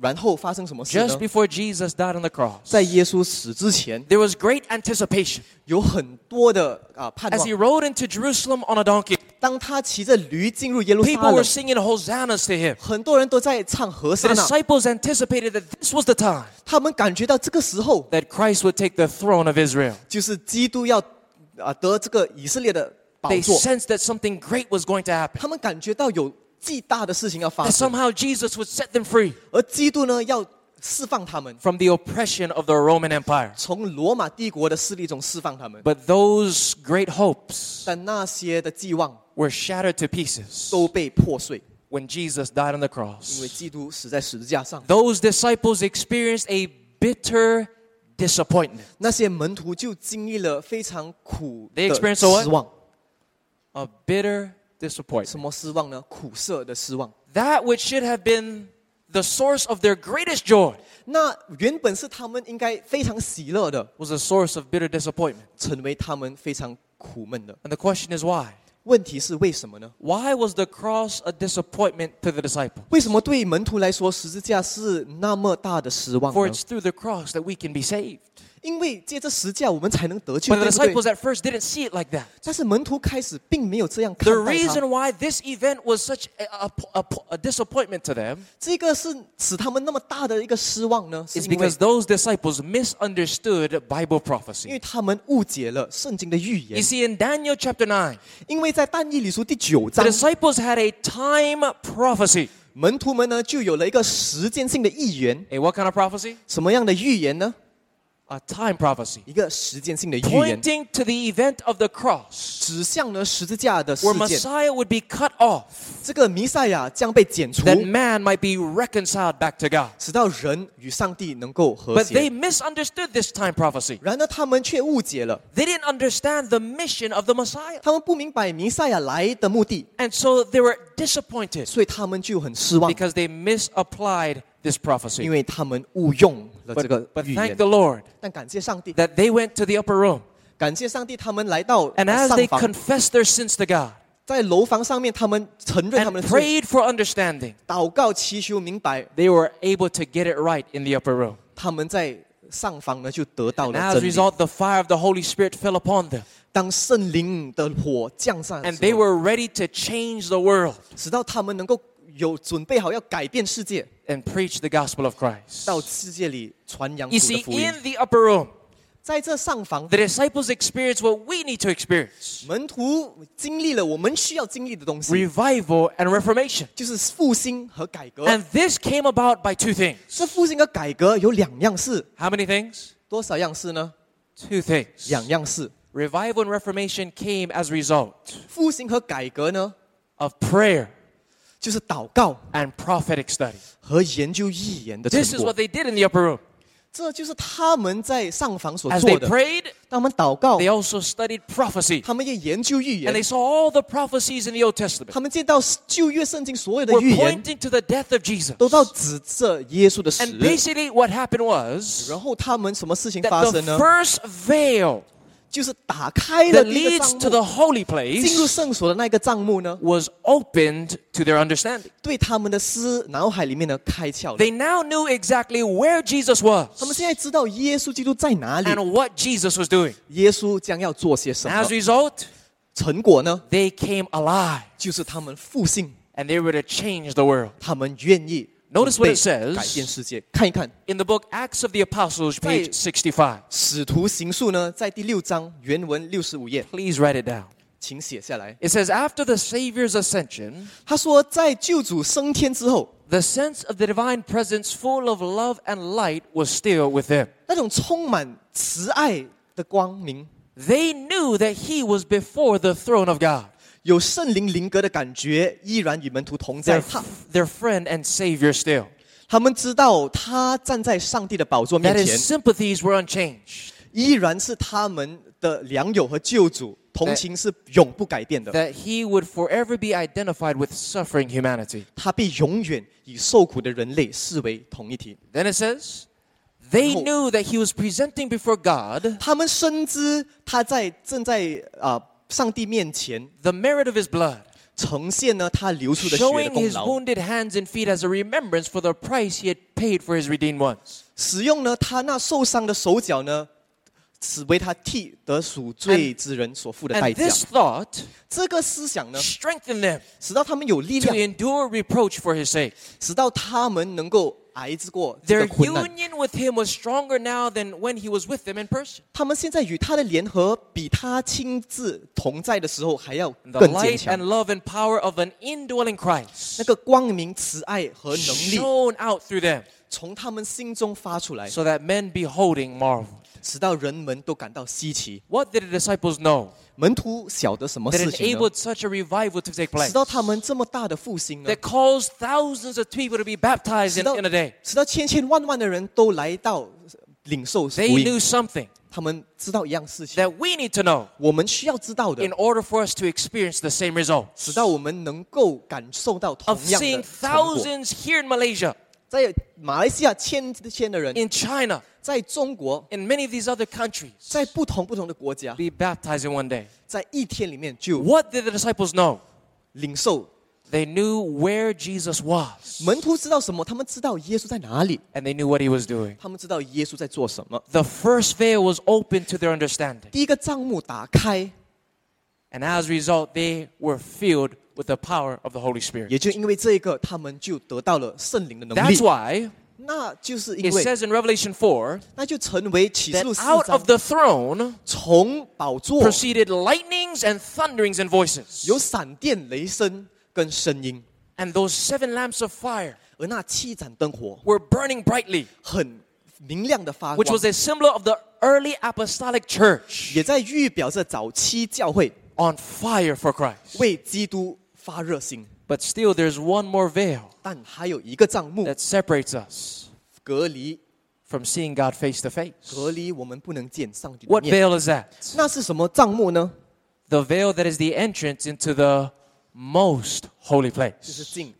然后发生什么事 Just 呢？ before Jesus died on the cross, 在耶稣死之前， there was great anticipation 有很多的啊盼 as 望 he。rode into Jerusalem on a donkey. 当他骑着驴进入耶路撒 People were 冷， singing hosannas to him. 很多人都在唱和 The 声呐。 disciples anticipated that this was the time 他们感觉到这个时候 that Christ would take the throne of Israel. 就是基督要啊得这个以色列的宝 They 座， sensed that something great was going to happen. 他们感觉到有极大的事情要发 That 生， somehow Jesus would set them free 而基督呢要释放他们， from the oppression of the Roman Empire. 从罗马帝国的势力中释放他们。 But those great hopes 但那些的寄望 were shattered to pieces 都被破碎， when Jesus died on the 因为 cross. 基督死在十字架上。 Those disciples experienced a bitter disappointment, 那些门徒就经历了非常苦 They 的 experienced a what? 失望。 a bitter disappointment. 什么失望呢？苦涩的失望。 That which should have been the source of their greatest joy 那原本是他们应该非常喜乐的， was a source of bitter disappointment. 成为他们非常苦闷的。 And the question is why? 问题是为什么呢？ Why was the cross a disappointment to the disciple? 为什么对门徒来说十字架是那么大的失望 For 呢？ it's through the cross that we can be saved. 因为借着十字架我们才能得救， But 对 the 不对？ disciples at first didn't see it like that. 但是门徒开始并没有这样看 The 待 reason 他， why this event was such a, a, a, a disappointment to them 这个是使他们那么大的一个失望呢？是 is 因为 because those disciples misunderstood Bible 因为 prophecy. 他们误解了圣经的预 You 言， see, in Daniel chapter 9, 因为在但以理书第九 the 章， disciples had a time prophecy. 门徒们呢就有了一个时间性的预言， A what kind of prophecy? 什么样的预言呢？ A time prophecy. 一个时间性的预言， Pointing to the event of the cross 指向了十字架的事 where 件。 Messiah would be cut off 这个弥赛亚将被剪除， that man might be reconciled back to God. 使到人与上帝能够和 But they 谐。 misunderstood this time prophecy. 然而他们却误解了， They didn't understand the mission of the Messiah. 他们不明白弥赛亚来的目的， And so they were disappointed 所以他们就很失望， because they misapplied this 因 prophecy. 为他们误用 了这 But, 个 but 预 thank 言 the。Lord 但感谢上帝， that they went to the upper room. 感谢上帝，他们来到 And as 上 they 房， confessed their sins to God 在楼房上面，他们承认他 and 们的罪， prayed for understanding, 祷告祈求明白， they were able to get it right in the upper room. 他们在上房呢就得到 And 了 as a 真理。 result, the fire of the Holy Spirit fell upon them. 当圣灵的火降下的 And 时 they 候， were ready to change the world 使到他们能够 有准备好要改变世界， and preach the gospel of Christ. 到世界里传扬 You 主的 see, 福音。 in the upper room, 在这上房， the disciples experienced what we need to experience 门徒经历了我们需要经历的东西， revival and reformation. 就是复兴和改革。 And this came about by two things. 这复兴和改革有两样事， How many things? 多少样事呢？ Two things. 两样事。 Revival and reformation came as a result 复兴和改革呢， of prayer 就是祷告 and prophetic study. 和研究预言的 This 成 is 果 what。they did in the upper room. 这就是他们在上房所 As 做 they 的。 prayed, 他们祷告 they，also studied prophecy. 他们也研究预 And 言 they，saw all the prophecies in the Old Testament 他们见到旧约圣经所有的 were 预言 pointing to the death of Jesus. 都到指着耶稣的死。 And basically, what happened was 然后他们什么事情发 that 生 the 呢？ first veil 就是打开了 that 第一个 leads 帐 to the 幕， holy 进入 place 圣所的那个帐幕呢， was opened to their understanding. 对他们的思脑海里面呢开窍了。 They now knew exactly where Jesus was 他们现在知道耶稣基督在哪里， and what Jesus was doing. 耶稣将要做些什 And 么 as a。result, 成果呢， they came alive 就是他们复兴， and they were to change the world. 他们愿意 Notice 准备 what it says 改变世界。看一看《 In the book Acts of the Apostles, page 65. 使徒行述》呢，在第六章原文六十五页， Please write it down. 请写下来。 It says, After the Savior's ascension, 他说，在救主升天之后， the sense of the divine presence, full of love and light, was still with them. 那种充满慈爱的光明， They knew that he was before the throne of God, 有圣灵灵格的感觉，依然与门徒同在。their, 他 their friend and Savior still. 他们知道他站在上帝的宝座面 That 面 his 前，sympathies were unchanged, 依然是他们的良友和救主，同情是永不改变的。that he would forever be identified with suffering humanity. 他必永远以受苦的人类视为同一体。Then it says, they knew that he was presenting before God 他们深知他在正在啊、上帝面前 the merit of his blood, 呈现呢他流出的血的 showing 功 his 劳， wounded hands and feet as a remembrance for the price he had paid for his redeemed ones. 使用呢他那受伤的手脚呢，此为他替得赎罪之人所付的代 And 价。 this thought 这个思想呢， strengthened them 使到他们有力 to 量， endure reproach for his sake. 使到他们能够 挨之过这 Their 个困难。 union with him was stronger now than when he was with them in person. 他们现在与他的联合，比他亲自同在的时候还要 The 更坚 light 强 and。love and power of an indwelling Christ 那个光明、慈爱和能力 shone out through them 从他们心中发出来， so that men beholding marveled. 使到人们都感到稀奇。 What did the disciples know 门徒晓得什么 that 事情呢？ enabled such a revival to take 使 place? 到他们这么大的复兴呢 That？caused thousands of people to be baptized 使 in, 到 in a day. 使到千千万万的人都来到领受福 They 音 knew，something 他们知道一样事情， that we need to know 我们需要知道的 in，order for us to experience the same results 使到我们能够感受到同 of 样 seeing 的成果。 thousands here in Malaysia, 在马来西亚千千的人， in China, 在中国， in many of these other countries 在不同不同的国家， be baptized in one day. 在一天里面就 What did the disciples know? 领受。 They knew where Jesus was 门徒知道什么？他们知道耶稣在哪里， and they knew what he was doing. 他们知道耶稣在做什么。 The first veil was open to their understanding. 第一个帐幕打开， And as a result, they were filled with the power of the Holy Spirit. 也就因为这一个，他们就得到了圣灵的能 That's 力。 why 那就是因 it 为， says in Revelation 4那就成为启示 that 录四 out 章 of the throne 从宝座 proceeded lightnings and thunderings and voices. 有闪电、雷声跟声音， And those seven lamps of fire 而那七盏灯火 were burning brightly, 很明亮的发 which 光 was，a symbol of the early apostolic church 也在预表着早期教会 on fire for Christ. 为基督 发热心。 But still, there's one more veil 但还有一个帐幕 that separates us 隔离， from seeing God face to face. 隔离我们不能见上帝的 What 面。 veil is that? 那是什么帐幕呢？ The veil that is the entrance into the most holy 就是 place. 进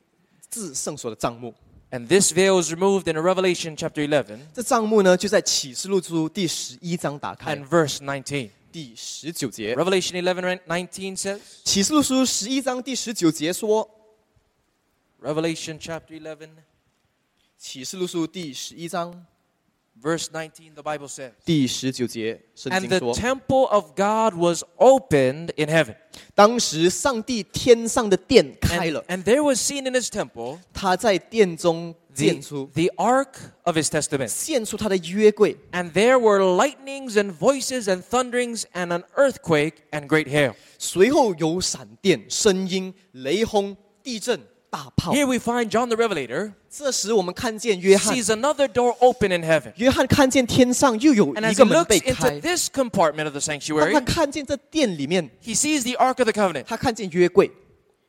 至圣所的帐幕。 And this veil is removed in Revelation chapter 11这帐幕呢，就在启示录书第十一章打开 and，verse 19. 第十九节。 Revelation 11 19 says, 启示录书十一章第十九节说， Revelation chapter 11, 启示录书第十一章 verse 19, the Bible says, 第十九节，圣 And 经 the 说， temple of God was opened in heaven. 当时上帝天上的殿开 And, 了， and there was seen in his temple 他在殿中 the, 建出 the ark of his testament. 献出他的约柜， And there were lightnings and voices and thunderings and an earthquake and great hail. 随后有闪电、声音、雷轰、地震、大炮。 Here we find John the Revelator 这时我们看见约翰， sees another door open in heaven. 约翰看见天上又有 And 一 as 个 he 门 looks 被 into 开， this compartment of the 当 sanctuary, 他看见这殿里面， he sees the Ark of the Covenant, 他看见约柜。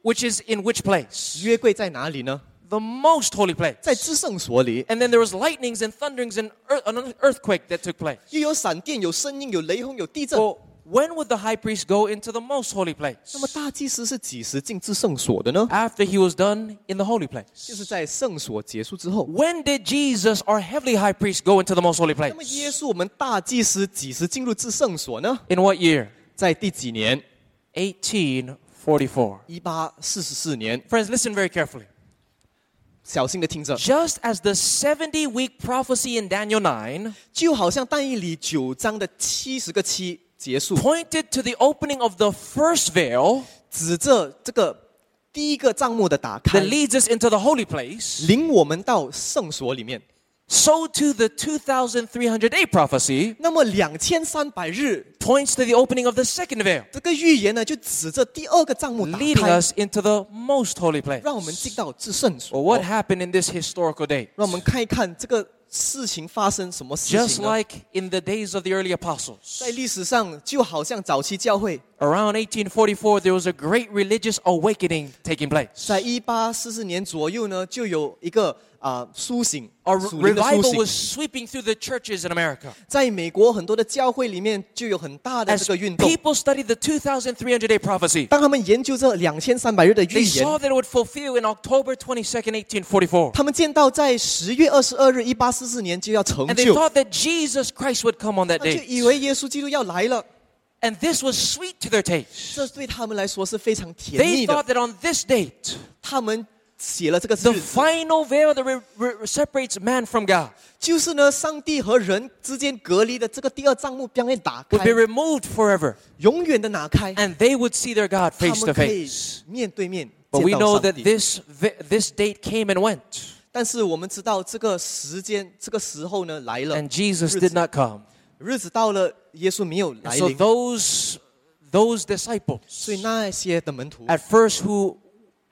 which is in which place? 约柜在哪里呢？ the most holy place. 在至圣所里， And then there was lightnings and thunderings and earth, an earthquake that took place. 又有闪电、有声音、有雷轰、有地震。 Well, when would the high priest go into the most holy place? 那么大祭司是几时进至圣所的呢？ After he was done in the holy place. 就是在圣所结束之后。 When did Jesus, our heavenly high priest, go into the most holy 那么耶 place? 稣，我们大祭司几时进入至圣所呢？ In what year? 在第几年？ 1844. 一八四十四年。 Friends, listen very carefully. 小心的听着，Just as the seventy week prophecy in Daniel nine，就好像但以理九章的七十个七结束，pointed to the opening of the first veil 指着这个第一个帐幕的打开 that，leads us into the holy place, 领我们到圣所里面。so to the 2300 day prophecy 那么两千三百日 points to the opening of the second veil, 这个预言呢，就指着第二个帐幕打 leading 开， us into the most holy place. 让我们进到至圣 Well, 所。 what happened in this historical day? 让我们看一看这个事情发生什么事 Just 情呢？ like in the days of the early apostles. 在历史上，就好像早期教会， Around 1844, there was a great religious awakening taking place. 在一八四四年左右呢，就有一个 啊、苏醒， A 属灵的苏 revival 醒 was。sweeping through the churches in America. 在美国很多的教会里面，就有很大的 As 这个运动。 people studied the 2300 day prophecy, 当他们研究这两千三百日的预 they 言， saw that it would fulfill in October 22nd, 1844. 他们见到在十月二十二日，一八四四年就要成 And they 就， thought that Jesus Christ would come on that 他就 day. 以为耶稣基督要来了。 And this was sweet to their taste. 这对他们来说是非常甜 They 蜜的 thought。that on this date, 他们 写了这个 the 日子， final veil that re- re- separates man from God 就是呢，上帝和人之间隔离的这个第二帐幕将会打 would 开 be，removed forever. 永远的拿开， And they would see their God 他 face to 们可以 face. 面对面 But 见 we 到 know 上 that 帝。 this, vi- this date came and went. 但是我们知道这个时间、这个时候呢来了， And Jesus 日子 did not come. 日子到了，耶稣没有 And 来 so 临， those, those disciples 所以那些的门徒， at first who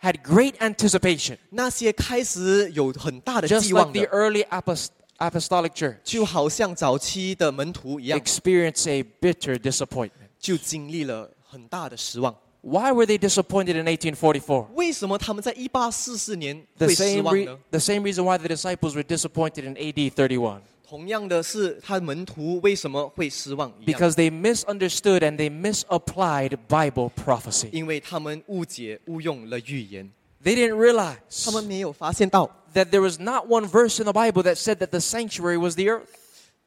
had great anticipation, 那些开始有很大的 just 寄 like 望 the 的， early apost- apostolic church, 就好像早期的门徒一样， experienced a bitter disappointment. 就经历了很大的失望。 Why were they disappointed in 1844? 为什么他们在一八四四年 The 会失 same, 望 re- 呢？ the same reason why the disciples were disappointed in AD 31. 同样的是，他门徒为什么会失望一样？ Because they misunderstood and they misapplied Bible prophecy. 因为他们误解、误用了预言， They didn't realize 他们没有发现到， that there was not one verse in the Bible that said that the sanctuary was the earth.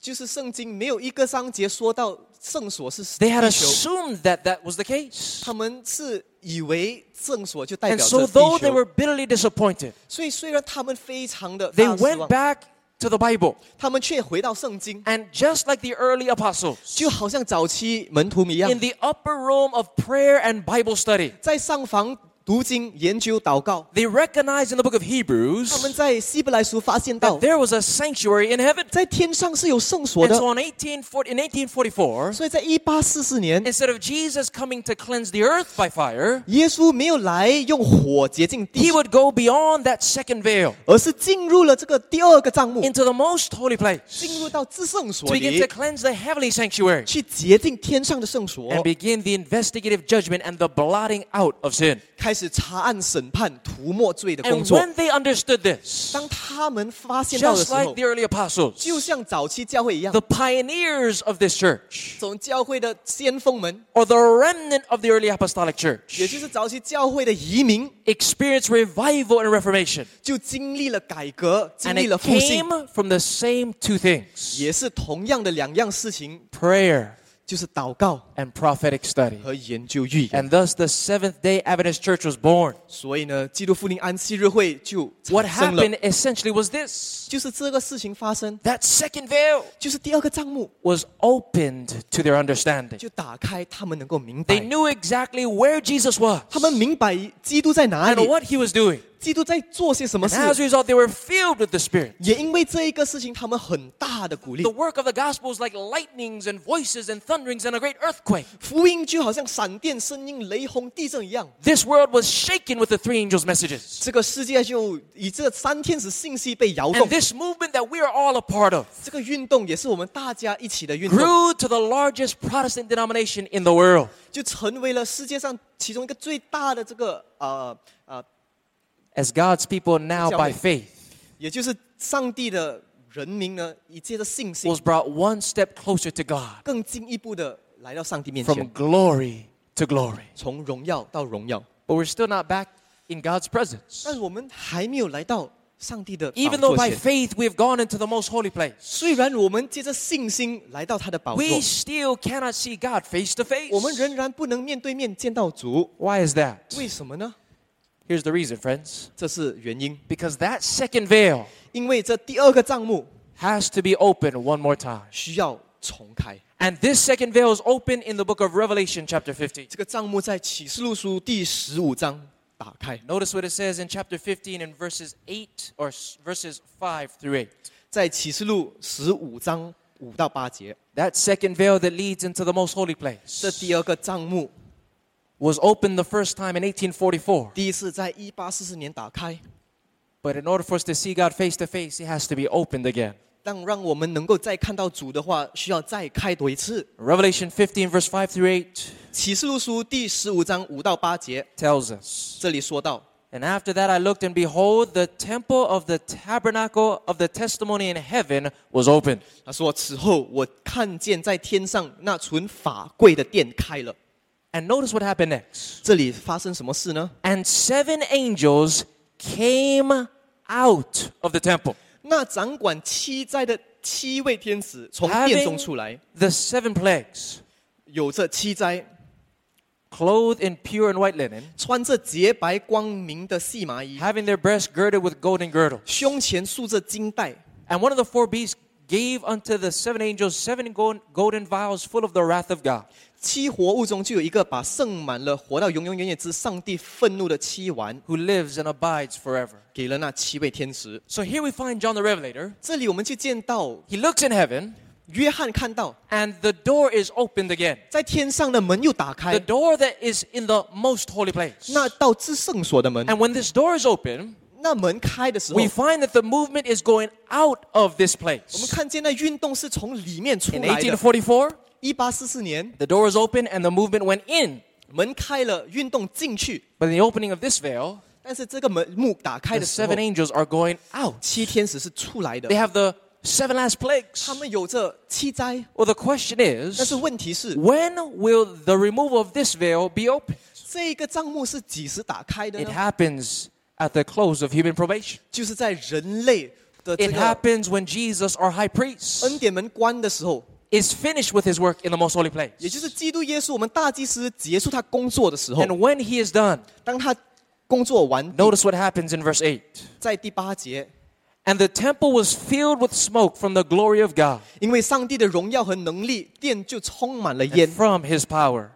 就是圣经没有一个章节说到圣所是 They had 地球， assumed that that was the case. 他们是以为圣所就代 And 表 so, 着 though 地 they 球 were，bitterly disappointed, 所以虽然他们非常的 they 大失 went 望， back to the Bible. 他们却回到圣经， And just like the early apostles, 就好像早期门徒一样 in，the upper room of prayer and Bible study, 在上房 读经、研究、祷告。 they recognized in the book of 他们 Hebrews 在希伯来书发现到 that，there was a sanctuary in heaven. 在天上是有圣所 And 的 so，on 1840, in 1844, 所以在一八四四年， instead of Jesus coming to cleanse the earth by fire, 耶稣没有来用火洁净 he 地， would go beyond that second veil 而是进入了这个第二个帐幕， into the most holy place 进入到至圣 to 所 begin 里 to，cleanse the heavenly sanctuary 去洁净天上的圣所 and，begin the investigative judgment and the blotting out of sin. 开始 查案、审判、涂抹罪的工 And 作。when they understood this, 当他们发现到的时候 like，the early apostles, 就像早期教会一样 the，pioneers of this church, 从教会的先锋们，or the remnant of the early apostolic church, 也就是早期教会的移民，experienced revival and reformation. 就经历了改革，经历了复兴，came from the same two things 也是同样的两样事情，prayer 就是祷告 and prophetic study. 和研究预言。 And thus the Seventh day Adventist Church was born. 所以呢，基督复临安息日会就 What 产生了， happened essentially was this 就是这个事情发生， that second veil 就是第二个帐幕 was opened to their understanding. 就打开，他们能够明 They 白， knew exactly where Jesus was 他们明白基督在哪 and 里， what he was doing. 基督在做些什么 And as 事。 a result, they were filled with the Spirit. 也因为这一个事情，他们很大的鼓励 The。work of the gospel is like lightnings and voices and thunderings and a great earthquake. 福音就好像闪电、声音、雷轰、地震一样， This world was shaken with the three angels' messages. 这个世界就以这三天使信息被摇 And 动。 this movement that we are all a part of 这个运动也是我们大家一起的运动， grew to the largest Protestant denomination in the world. 就成为了世界上其中一个最大的这个呃呃 As God's people now Tell by me. faith 也就是上帝的人民呢，以借着信心 was，brought one step closer to God 更进一步的 来到上帝面 from 前， glory to glory. 从荣耀到荣耀。 But we're still not back in God's presence. 但我们还没有来到上帝的宝 Even though 座 by 前。 faith we have gone into the most holy place, 虽然我们借着信心来到他的宝座， we still cannot see God face to face. 我们仍然不能面对面见到主。 Why is that? 为什么呢？ Here's the reason, friends. 这是原因， Because that second veil 因为这第二个帐幕 has to be opened one more time. 需要重开。 And this second veil is open in the book of Revelation, chapter 15. 这个帐幕在启示录书第十五章打开， Notice what it says in chapter 15 in verses 8 or s- verses 5 through 8. 在启示录十五章五到八节， That second veil that leads into the most holy place 这第二个帐幕 was opened the first time in 1844. 第一次在一八四四年打开， But in order for us to see God face to face, it has to be opened again. 让让我们能够再看到主的话，需要再开多一次。 Revelation 15, verse 5 through 8启示录书第十五章五到八节， tells us. 这里说到。 And after that I looked, and behold, the temple of the tabernacle of the testimony in heaven was opened. 他说：“此后我看见在天上那存法柜的殿开了。 And notice what happened next. 这里发生什么事呢？ And seven angels came out of the temple. 那掌管七灾的七位天使从殿中出来， The seven plagues, 有着七灾， clothed in pure and white linen, 穿着洁白光明的细麻衣， having their breasts girded with golden girdles. 胸前束着金带。 And one of the four beasts gave unto the seven angels seven gold, golden vials full of the wrath of God. 七活物中就有一个把盛满了活到永永远远之上帝愤怒的七丸， who lives and abides forever. 给了那七位天使。 So here we find John the Revelator. 这里我们就见到 He looks in heaven, 约翰看到， and the door is opened again. 在天上的门又打 The 开， door that is in the most holy place. 那到至圣所的门， And when this door is open, 那门开的时候， we find that the movement is going out of this 我们 place. 看见那运动是从里面出 In 来的。 1844, 一八四四年， the door was open and the movement went in. 门开了，运动进去， But in the opening of this veil, 但是这个门幕打开 the 的时候 seven，angels are going out. 七天使是出来的 They，have the seven last plagues. 他们有着七灾。 Well, the question 但是 is, 问题是， when will the removal of this veil be opened? 这个帐幕是几时打开的 It 呢？ happens at the close of human probation. 就是在人类的这 It 个 happens when Jesus, our high priest, 恩典门关的时候， is finished with his work in the most holy place. 也就是基督耶稣我们大祭司结束他工作的时候， And when he is done, 当他工作完毕， notice what happens in verse 8. 在第八节， And the temple was filled with smoke from the glory of God 因为上帝的荣耀和能力，殿就充满了 and 烟， from his power.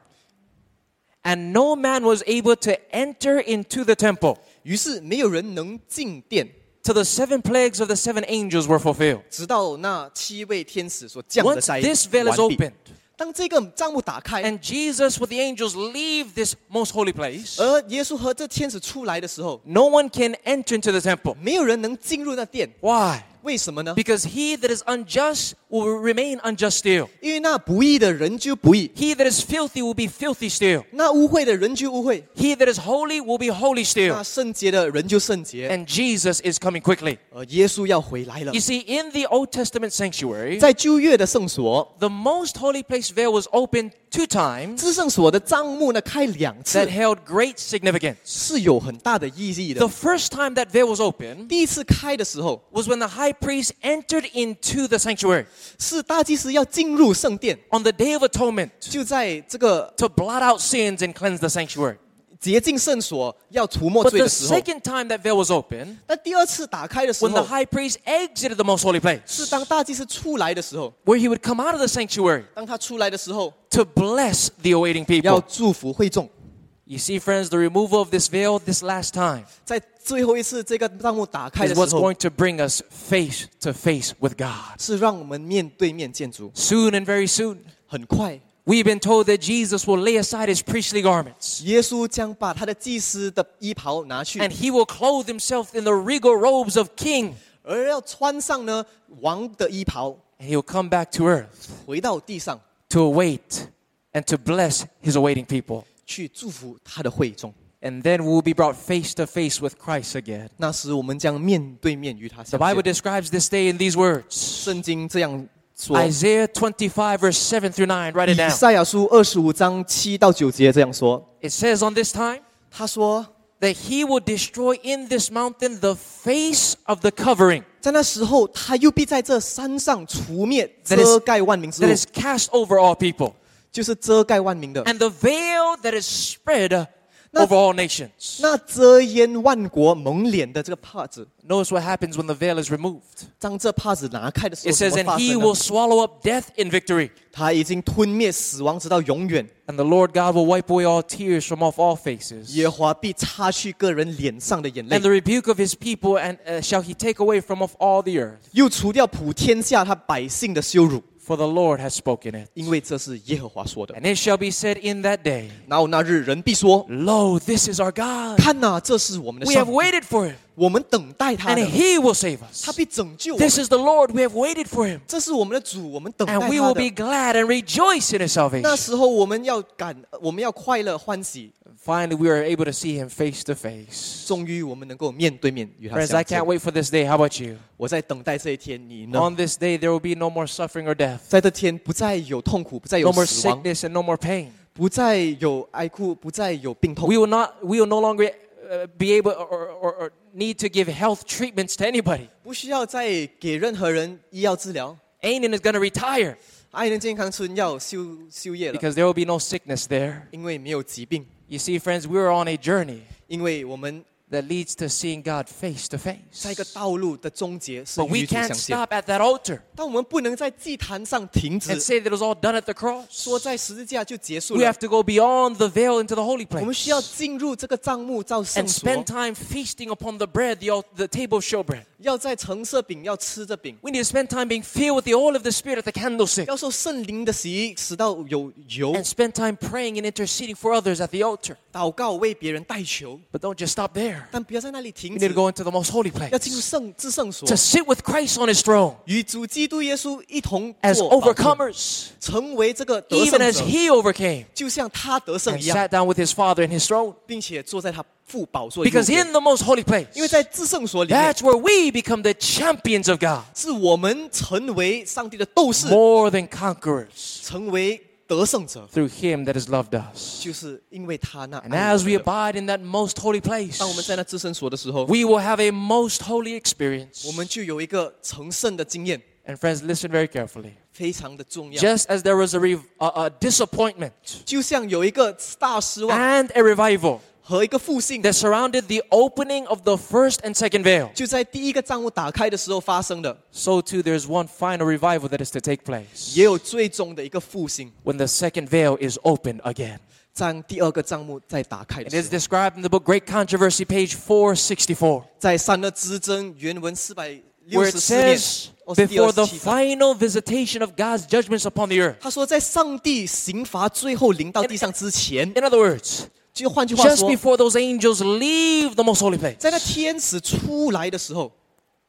And no man was able to enter into the temple 于是没有人能进殿， till the seven plagues of the seven angels were fulfilled. 直到那七位天使所降的 Once 灾 this veil is 完毕。 opened 当这个帐幕打开， and Jesus with the angels leave this most holy place, 而耶稣和这天使出来的时候， no one can enter into the temple. 没有人能进入那殿， Why? 为什么呢？ Because he that is unjust will remain unjust still. 因为那不义的人就不义， He that is filthy will be filthy still. 那污秽的人就污秽， He that is holy will be holy 那 still. 圣洁的人就圣洁。 And Jesus is coming quickly. 而耶稣要回来了 You。see, in the Old Testament sanctuary, 在旧约的圣所， the most holy place veil was opened two times 至圣所的帐幕呢开两次 that，held great significance. 是有很大的意义 The 的。 first time that veil was opened 第一次开的时候， was when the high priest entered into the sanctuary 是大祭司要进入圣殿， on the Day of Atonement 就在这个 to blot out sins and cleanse the sanctuary. 洁净圣所要涂抹 But 罪 the 的时候。 second time that veil was opened, 那第二次打开的时 when the 候， high priest exited the most holy 是 place, 当大祭司出来的时候。 where he would come out of the sanctuary 当他出来的时候， to bless the awaiting 要 people. 祝福会众。 You see, friends, the removal of this veil this last time 在最后一次这个帐幕打开 is 的 what's 时候， going to bring us face to face with God. 是让我们面对面见主。 Soon and very soon, 很快， we've been told that Jesus will lay aside his priestly garments 耶稣将把他的祭司的衣袍拿去， and he will clothe himself in the regal robes of king 而要穿上呢王的衣袍， and he will come back to earth 回到地上 to await and to bless his awaiting people. 去祝福他的会众。 And then we will be brought face to face with Christ again. 那时我们将面对面与他 The 相 Bible 见。 describes this day in these words 圣经这样说， Isaiah 25, verse 7 through 9. Write it 以 down. 赛亚书二十五章七到九节这样说。 It says on this time 他说， that he will destroy in this mountain the face of the covering 在那时候，他又必在这山上除灭 That is- 遮盖万民之 that 物， is cast over all people, 就是遮盖万民的。 and the veil that is spread Now- over all nations. 那遮掩万国蒙脸的这个帕子， Notice what happens when the veil is removed. 当这帕子拿开的时候， It 什 says, 么 and 发 he 生 will 呢？ swallow up death in victory. 他已经吞灭死亡，直到永远。 And the Lord God will wipe away all tears from off all faces. 耶和华必擦去个人脸上的眼泪 And，the rebuke of his people and uh, shall he take away from off all the earth. 又除掉普天下他百姓的羞辱， For the Lord has spoken it. 因为这是耶和华说的。 And it shall be said in that day, 然后那日人必说 Lo, this is our：“ God. 看哪、这是我们的 We 上 have 帝， waited for him, 我们等待他 and 的， he will save 他 us. 必拯救我 This 们。 is the Lord. We have waited for him, 这是我们的主，我们等待 and we 他 will be 的。 glad and rejoice in his 那 salvation. 时候我们要感，我们要快乐欢喜。 Finally, we are able to see him face to face. 终于我们能够面对面与他 Friends, 相 I 见 can't。wait for this day. How about you? 我在等待这一天，你呢？ On this day, there will be no more suffering or death, 在这天不再有痛苦，不再 no 有 more 死亡， sickness, and no more pain. 不再有哀哭，不再有病痛 We。will not. We will no longer uh, be able or, or, or need to give health treatments to anybody. 不需要再给任何人医药治疗。 Aiden is going to retire 爱人健康村要休休业了， because there will be no sickness there. 因为没有疾病， You see, friends, we are on a journey 因为我们 that leads to seeing God face to 在一个 face. 道路的终结是 But we 与主相 can't 见。 stop at that altar 但我们不能在祭坛上停止 and，say that it was all done at the cross. 说在十字架就结束 We 了 have。to go beyond the veil into the holy 我们需要 place 进入这个帐幕造圣 and 所 spend，time feasting upon the bread, the, al- the table of showbread. 要在橙色饼要吃这饼， We need to spend time being filled with the oil of the Spirit at the candlestick 要受圣灵的洗，使到有油， and spend time praying and interceding for others at the altar. 祷告为别人代求， But don't just stop there. You need to go into the most holy place. To sit with Christ on his throne. As overcomers. Even as he overcame. And sat down with his father in his throne. Because in the most holy place, that's where we become the champions of God. More than conquerors. 得胜者， through him that has loved us. 就是因为他那 And 爱我 as we 们的 abide in that most holy place, 当我们在那至圣所的时候， we will have a most holy experience. 我们就有一个成圣的经验， And friends, listen very carefully. 非常的重要。 Just as there was a, rev- a, a disappointment 就像有一个大失望 and a revival 和一个复兴， that surrounded the opening of the first and second veil, 就在第一个账目打开的时候发生的， so too there's one final revival that is to take place 也有最终的一个复兴， when the second veil is opened again. 在第二个账目再打开 It 的 is 时候， described in the book Great Controversy, page 464, 在三二之争原文四百 where 六 it 十四面 says,，哦是第 before 二 the 十七章。 final visitation of God's judgments upon the earth. 他说，在上帝刑罚最后临到地上之前， In other words, 就换句话 just，before those angels leave the most holy 在那 place, 在那天使出来的时候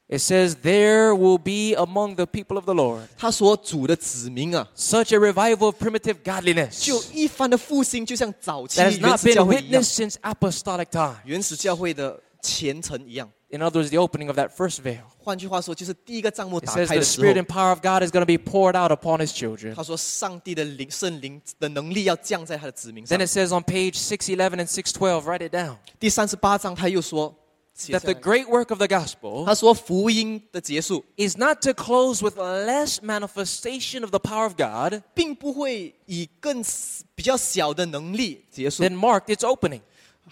，it says, There will be among the people of the Lord 他所主的子民啊，such a revival of primitive godliness 就一番的复兴，就像早期原始教会一样 since apostolic time. 原始教会的虔诚一样。In other words, the opening of that first veil. 换句话说，就是第一个账目 It 打 says 开 the 的时 Spirit 候 and，power of God is going to be poured out upon His children. 他说上帝的灵、圣灵的能力要降在他的子民上 Then。it says on page 611 and 612, write it down, 第三十八章他又说，写 that 下 the 来 great work of the gospel 他说福音的结束， is not to close with less manifestation of the power of God 并不会以更比较小的能力结束， than marked its opening.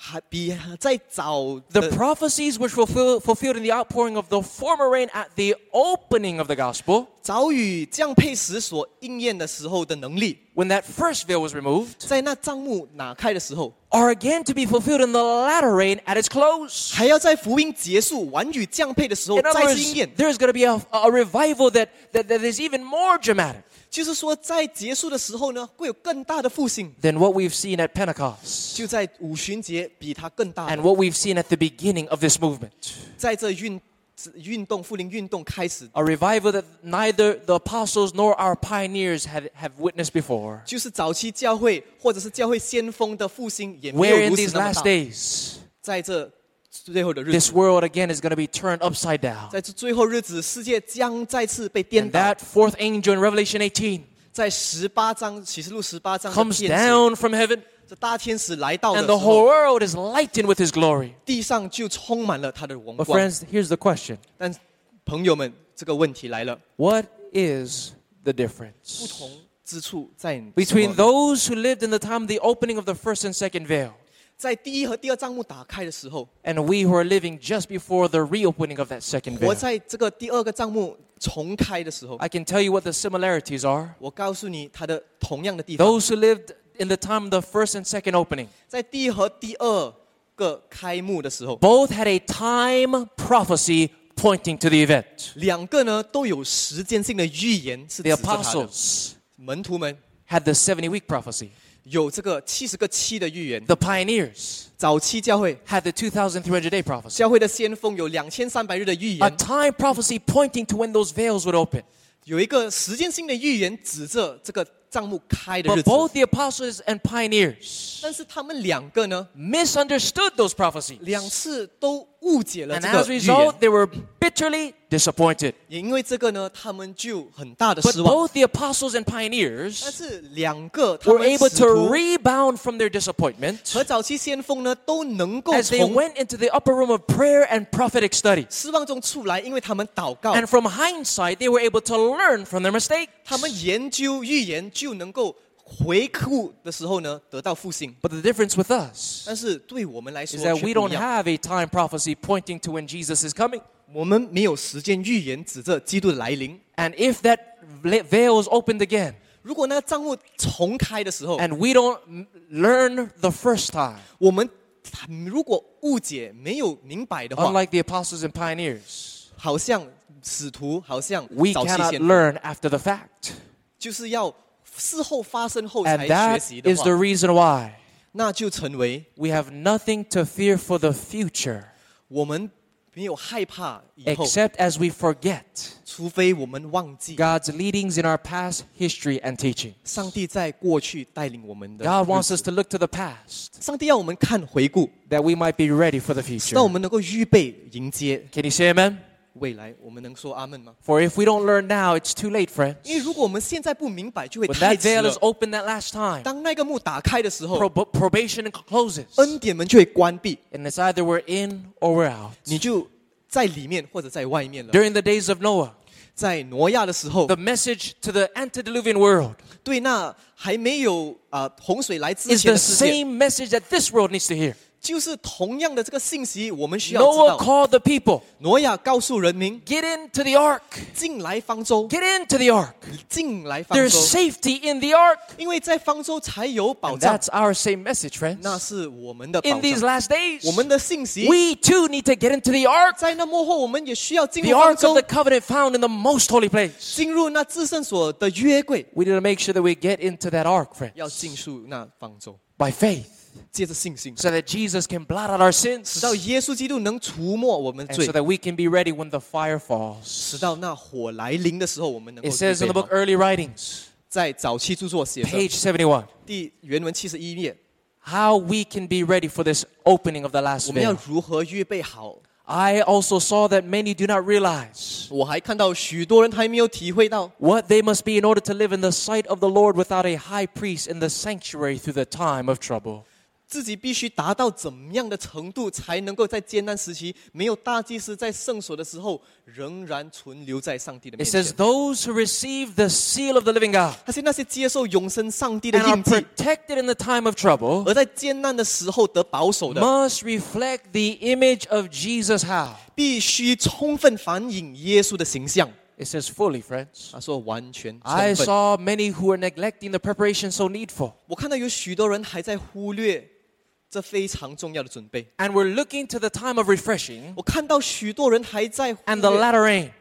还比在早 The 的 prophecies which were fulfill, fulfilled in the outpouring of the former rain at the opening of the gospel, 早与降配时所应验的时候的能力， when that first veil was removed, 在那账目打开的时候， are again to be fulfilled in the latter rain at its close. 还要在福音结束晚与降配的时候 In other 再次应 words, 验。 there's going to be a, a revival that, that, that is even more dramatic 就是说，在结束的时候呢，会有更大的复兴。 than what we've seen at Pentecost 就在五旬节比它更大 and 的， what we've seen at the beginning of this movement. 在这运 运动复灵运动开始， A revival that neither the apostles nor our pioneers had have witnessed before. 就是早期教会或者是教会先锋的复兴也没 Where 有 in 如此 these 那么 last 大。 days, 在这 最后的日 this 子， world again is going to be turned upside down. 在这最后日子，世界将再次被颠 And 倒。 that fourth angel in Revelation 18在十八章启示录十八章的 comes 天使， down from heaven, 这大天使来到的 and 时 the 候 whole，world is lightened with his glory. 地上就充满了他的荣 But 光。 friends, here's the question. 但朋友们，这个问题来了， What is the 不 difference 同之处在什么 between 呢 those who lived in the time of the opening of the first and second veil 在第一和第二账目打开的时候， and we who are living just before the reopening of that second 活 veil? 在这个第二个账目重开的时候， I can tell you what the similarities are. 我告诉你它的同样的地方， Those who lived in the time of the first and second opening 在第一和第二个开幕的时候， both had a time prophecy pointing to the event. 两个呢都有时间性的预言是指 The 着他的。 apostles 门徒们 had the 70 week prophecy. 有这个七十个七的预言， The pioneers 早期教会 had the 2,300 day prophecy. 教会的先锋有两千三百日的预 A 言， time prophecy pointing to when those veils would open. 有一个时间性的预言指着这个账目开的 But 日子。 both the apostles and pioneers 但是他们两个呢， misunderstood those prophecies. 两次都 误解了 And 这 as a 个预言 result,，they were bitterly disappointed. 也因为这个呢，他们就很大的 But 失望。 both the apostles and 但 pioneers 是两个他 were 们 able 使 to 徒 rebound from their disappointment 和早期先锋呢，都能够 as they 从 went into the upper room of prayer and prophetic study. 失望中出来，因为他们祷告， And from hindsight, they were able to learn from their mistake. 他们研究预言，就能够 回顾的时候呢，得到复兴。 But the difference with us 但是对我们来说 is that 却 we 不 don't 一样， have a time prophecy pointing to when Jesus is coming. 我们没有时间预言指着基督的来临。 And if that ve- veil is opened again 如果那个账目重开的时候， and we don't m- learn the first time, 我们如果误解没有明白的话， unlike the apostles and pioneers, 好像使徒，好像 we 早期 cannot 先锋， learn after the fact. 就是要 事后发生后才 And 学 that 习的 is the 话， reason why 那就成为 we have nothing to fear for the future 我们没有害怕以后， except as we forget 除非我们忘记 God's leadings in our past history and teaching. 上帝在过去带领我们的 God 日 wants 子 us to look to the past 上帝要我们看回顾， that we might be ready for the 使 future. 到我们能够预备迎接 Can you say amen? 未来。我们能说阿门吗？ For if we don't learn now, it's too late, friends. 因为如果我们现在不明白，就会 When 太 that 迟 veil 了 is。opened that last time, 当那个幕打开的时候， prob- probation closes. 恩典门就会关闭， And it's either we're in or we're out. 你就在里面或者在外面了。 During the days of Noah, 在挪亚的时候， the message to the antediluvian world 对那还没有啊、呃洪水来之 is 前 the 的世界， same message that this world needs to hear. 就是同样的这个信息，我们需要知 Noah 道。 called the people, 挪亚告诉人民 get into the ark. 进来方舟， Get into the ark. 进来方 There's 舟， safety in the ark. 因为在方舟才有保 And 障。 that's our same message, 那 friends. 是我们的保 In these 障， last days, 我们的信息。 we too need to get into the ark. 在那幕后，我们也需要进 The 入方 ark of 舟 the，covenant found in the most holy place. 进入那至圣所的约柜， We need to make sure that we get into that ark, 要 friends, 进入那方舟， by faith, 借着信心， so that Jesus can blot out our sins, 直到耶稣基督能除没我们 and 罪 so，that we can be ready when the fire falls. 直到那火来临的时候，我们能够 It says in 预 the 备 book 好 Early Writings, 在早期着作写着 page 71, 第原文七十一页， how we can be ready for this opening of the last 我们要 veil. 如何预备好？ I also saw that many do not realize 我还看到许多人还没有体会到， what they must be in order to live in the sight of the Lord without a high priest in the sanctuary through the time of trouble. 自己必须达到怎么样的程度，才能够在艰难时期，没有大祭司在圣所的时候，仍然存留在上帝的 It 面 says, 前。 Those who receive the seal of the living God 那些那些接受永生上帝的 and are 印记， protected in the time of trouble 而在艰难的时候得保守的， must reflect the image of Jesus. How? 必须充分反映耶稣的形象。 It says fully, friends. 他说完全 I 充分。 saw many who are neglecting the preparation so needful. 我看到有许多人还在忽略 这非常重要的准备。 And we're looking to the time of refreshing 我看到许多人还在忽 and the 略 latter rain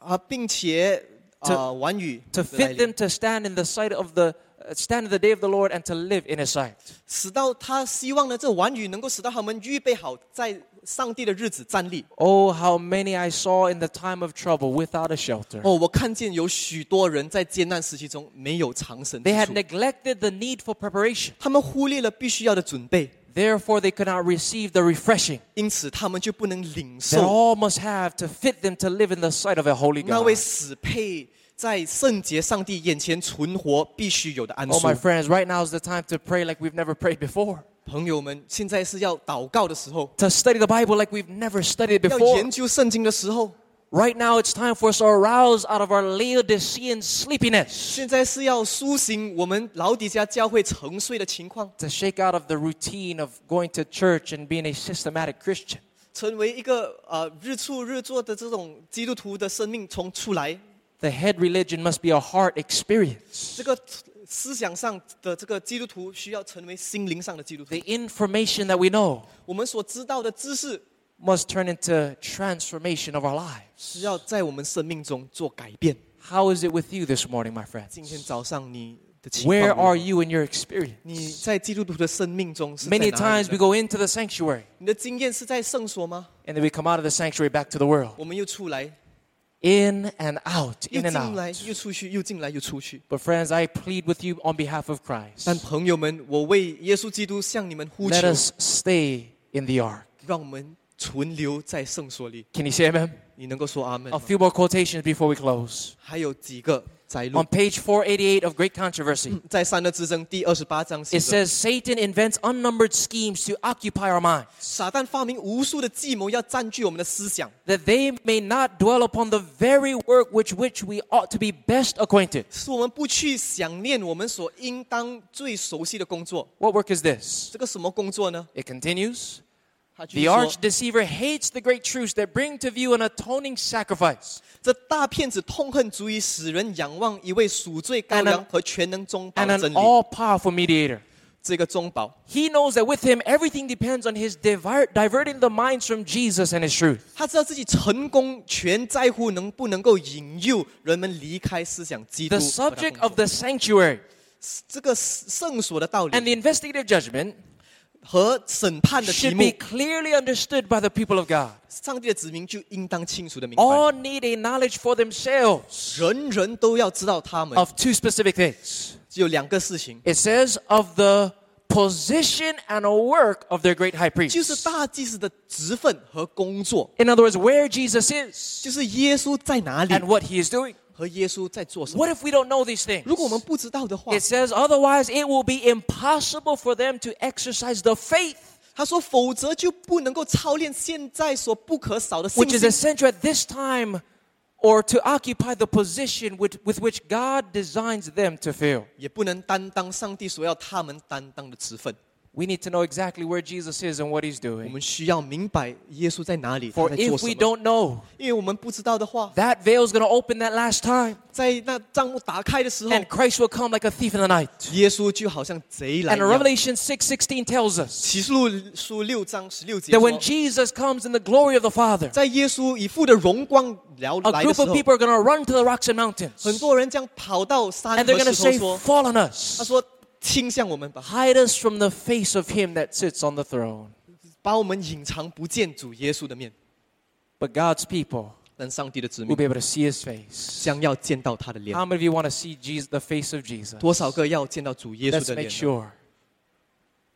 啊，并且 To- 啊，晚雨 to 的来 fit 临 them to stand in the sight of the uh, stand in the day of the Lord and to live in His sight. 使到他希望呢，这晚雨能够使到他们预备好，在 上帝的日子站立。 Oh, how many I saw in the time of trouble without a shelter. 哦，我看见有许多人在艰难时期中没有藏身之 They had 处， neglected the need for preparation. 他们忽略了必须要的准备， Therefore, they could not receive the refreshing 因此他们就不能领 that 受 all must have to fit them to live in the sight of a holy 那位 God. 死配在圣洁上帝眼前存活必须有的安 Oh, 舒 my。friends, right now is the time to pray like we've never prayed before. 朋友们，现在是要祷告的时候， To study the Bible like we've never studied 要 before. 研究圣经的时候， Right now, it's time for us to arouse out of our Laodicean sleepiness, 现在是要苏醒我们老底家教会沉睡的情况， to shake out of the routine of going to church and being a systematic Christian. 成为一个呃日出日作的这种基督徒的生命从出来。 The head religion must be a heart experience. 这个 思想上的这个基督徒需要成为心灵上的基督徒 The。information that we know 我们所知道的知识， must turn into transformation of our lives. 是要在我们生命中做改变。 How is it with you this morning, my 今 friends? 天早上你的情况 Where 如何 are you in your experience? 你在基督徒的生命中是在 Many 哪 times 里 we 呢？ go into the sanctuary 你的经验是在圣所吗？ and then we come out of the sanctuary back to the world. 我们又出来， In and out, 又 in and 进来， out. 又出去，又进来，又出去。 But friends, I plead with you on behalf of 但 Christ. 朋友们，我为耶稣基督向你们呼求 Let，us stay in the ark. 让我们存留在圣所里。 Can you say amen? 你能够说阿门 A 吗？ few more quotations before we close. 还有几个 摘录 On，page 488 of Great Controversy, 在三的之争第二十八章写 it 着 says Satan invents unnumbered schemes to occupy our minds. 撒旦发明无数的计谋，要占据我们的思想， that they may not dwell upon the very work which which we ought to be best acquainted. 使我们不去想念我们所应当最熟悉的工作。 What work is this? 这个什么工作呢？ It continues. 他继续 The 说 arch deceiver hates the great truths that bring to view an atoning sacrifice 这大骗子痛恨足以使人仰望一位赎罪羔 And an- 羊和全能中保 and 的 an 真理。 all-powerful mediator. 这个中保， He knows that with him everything depends on his diver- diverting the minds from Jesus and his truth. 他知道自己成功全在乎能不能够引诱人们离开思想基督 The 和他 subject 工 of 作。 the sanctuary 这个圣所的道 and 理 the investigative judgment 和审判的题 should 目 be，clearly understood by the people of God. 上帝的子民就应当清楚的明白， All need a knowledge for themselves 人人都要知道他们 of two specific things. 只有两个事情， It says of the position and work of their great high 就是 priest. 大祭司的职分和工作， In other words, where Jesus is 就是耶稣在哪里 and what he is doing. 和耶稣在做什么。 What if we don't know these things? 如果我们不知道的话 It，says otherwise it will be impossible for them to exercise the faith 他说，否则就不能够操练现在所不可少的信 which is 心， essential at this time or to occupy the position with, with which God designs them to fill. 也不能担当上帝所要他们担当的职分。 We need to know exactly where Jesus is and what he's 我 doing. 们需要明白耶稣在哪里，他 For 在做 if 什 we 么。 don't know, 因为我们不知道的话， that veil is going to open that last time 在那帐幕打开的时候， and Christ will come like a thief in the night. 耶稣就好像贼来一 And 样。 Revelation 6:16 tells us 启示录书六章十六节 that 说 when，Jesus comes in the glory of the Father, 在耶稣以父的荣光聊 a 来的 group 时 of 候， people are going to run to the rocks and mountains. 很多人将跑到山 And they're 和 going to 石头 say, 说， Fall on 他 us. 说 倾向我们吧， Hide us from the face of him that sits on the throne. 把我们隐藏不见主耶稣的面， But God's people 让上帝的子 will 民 be able to see his face. 将要见到他的脸 How。many of you want to see Jesus, the face of Jesus? 多少个要见到主耶稣 Let's 的 make 脸呢？ sure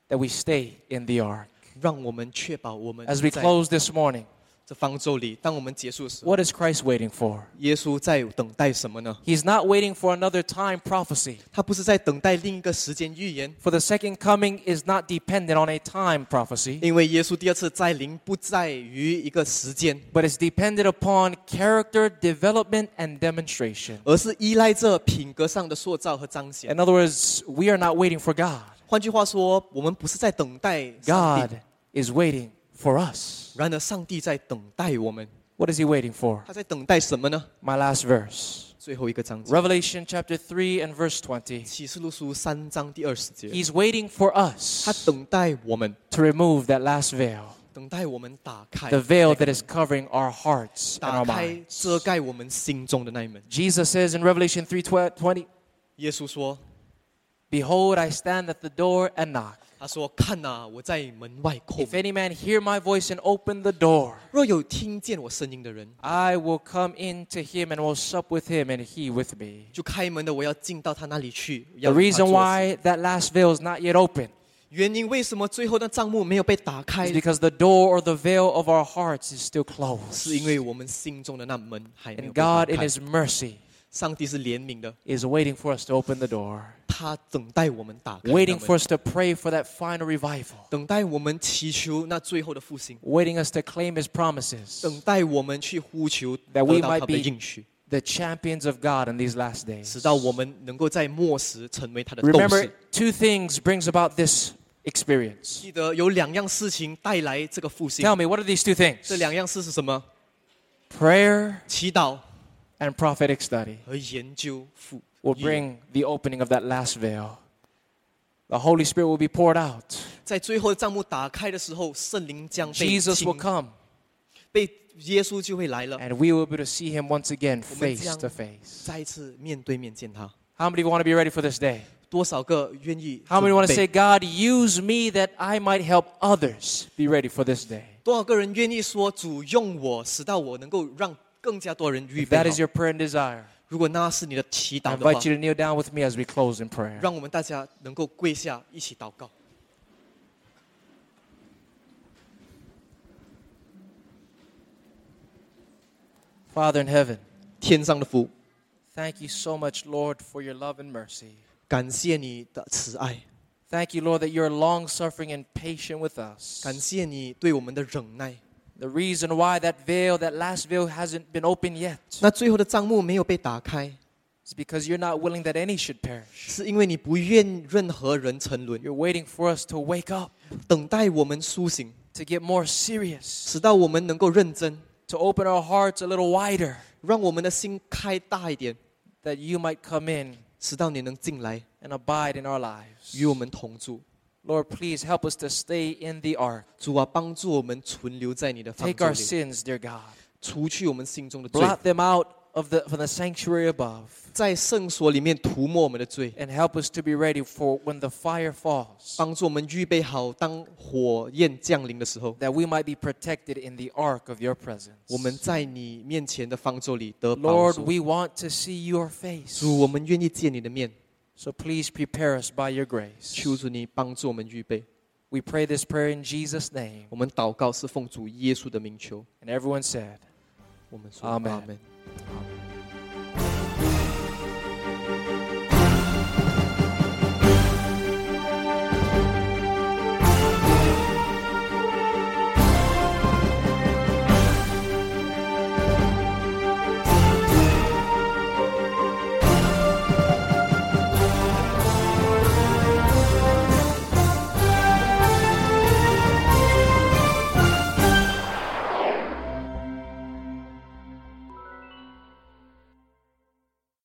that we stay in the ark. 让我们确保我们 As we 在 close this morning, 这方舟里，当我们结束的时候， what is Christ waiting for? 耶稣在等待什么呢？ He's not waiting for another time prophecy. 他不是在等待另一个时间预言， For the second coming is not dependent on a time prophecy, 因为耶稣第二次再临不在于一个时间， but it's dependent upon character development and demonstration. 而是依赖着品格上的塑造和彰显。 In other words, we are not waiting for God. 换句话说，我们不是在等待上 God 帝， is waiting for us. 然而上帝在等待我们。 What is he waiting for? 他在等待什么呢？ My last verse. 最后一个章节， Revelation chapter 3 and verse 20. 启示录书三章第二十节， He's waiting for 他 us 等待我们， to remove that last veil, 等待我们打开 the veil that is covering our hearts and 打 our 开 minds. 遮盖我们心中的那一门。 Jesus says in Revelation 3:20, 耶稣说 "Behold, I stand at the door and knock. 他说：“看呐、我在门外叩 If 门， any man hear my voice and open the door, 若有听见我声音的人， I will come in to him and will sup with him and he with me. 就开门的，我要进到他那里去。 The 要与他 reason 坐席 why that last veil is not yet open 原因为什么最后那帐幕没有被打开 is？because the door or the veil of our hearts is still closed. 是因为我们心中的那门还没有 And 被打 God, in 开。 His mercy, 上帝是怜悯的， is waiting for us to open the door, 他等待我们打开那 waiting 门 for us to pray for that final revival, 等待我们祈求那最后的复兴， waiting us to claim His promises, 等待我们去呼求 That we 得到 might 他的 be 应许， the champions of God in these last days. 直到我们能够在末时成为他的斗 Remember, 士。 two things brings about this experience. 记得有两样事情带来这个复兴， Tell me, what are these two 这 things? 两样事是什么？ Prayer 祈祷 and prophetic study. 和研究复 will 议 bring the opening of that last veil. The Holy Spirit will be poured out. 在最后的帐幕打开的时候，圣灵将被 Jesus will 倾 come, 被耶稣就会来了， and we will be able to see him once again 我们 face 将 to face. 再一次面对面见他。 How many of you want to be ready for this day? 多少个愿意 How many want to 准 say, 备？ God, use me that I might help others be ready for this day? 多少个人愿意说主用我，使到我能够让 更加多人预 If 备 that 好 is your prayer and desire, 如果那是你的祈 I 祷的话 invite，you to kneel down with me as we close in prayer. 让我们大家能够跪下一起祷告。 Father in heaven, 天上的父， thank you so much, Lord, for your love and mercy. 感谢你的慈爱， Thank you, Lord, that you're long suffering and patient with us. 感谢你对我们的忍耐。 The reason why that veil, that last veil, hasn't been opened yet 那最后的帐幕没有被打开， is because you're not willing that any should perish. 是因为你不愿任何人沉沦， You're waiting for us to wake up, 等待我们苏醒， to get more serious, 使到我们能够认真， to open our hearts a little wider, 让我们的心开大一点， that you might come in 使到你能进来 and abide in our lives. 与我们同住。 Lord, please help us to stay in the ark. 主啊，帮助我们存留在你的方 Take 舟 our 里， sins, dear God. 除去我们心中的罪， Blot them out of the, from the sanctuary above. 在圣所里面涂抹我们的罪， And help us to be ready for when the fire falls, 帮助我们预备好当火焰降临的时候， that we might be protected in the ark of your presence. 我们在你面前的方舟里得保 Lord, 守。 we want to see your face. 主，我们愿意见你的面， So please prepare us by your grace. 求主你帮助我们预备。 We pray this prayer in Jesus' name. 我们祷告是奉主耶稣的名求。 And everyone said, 我们说 Amen 阿门。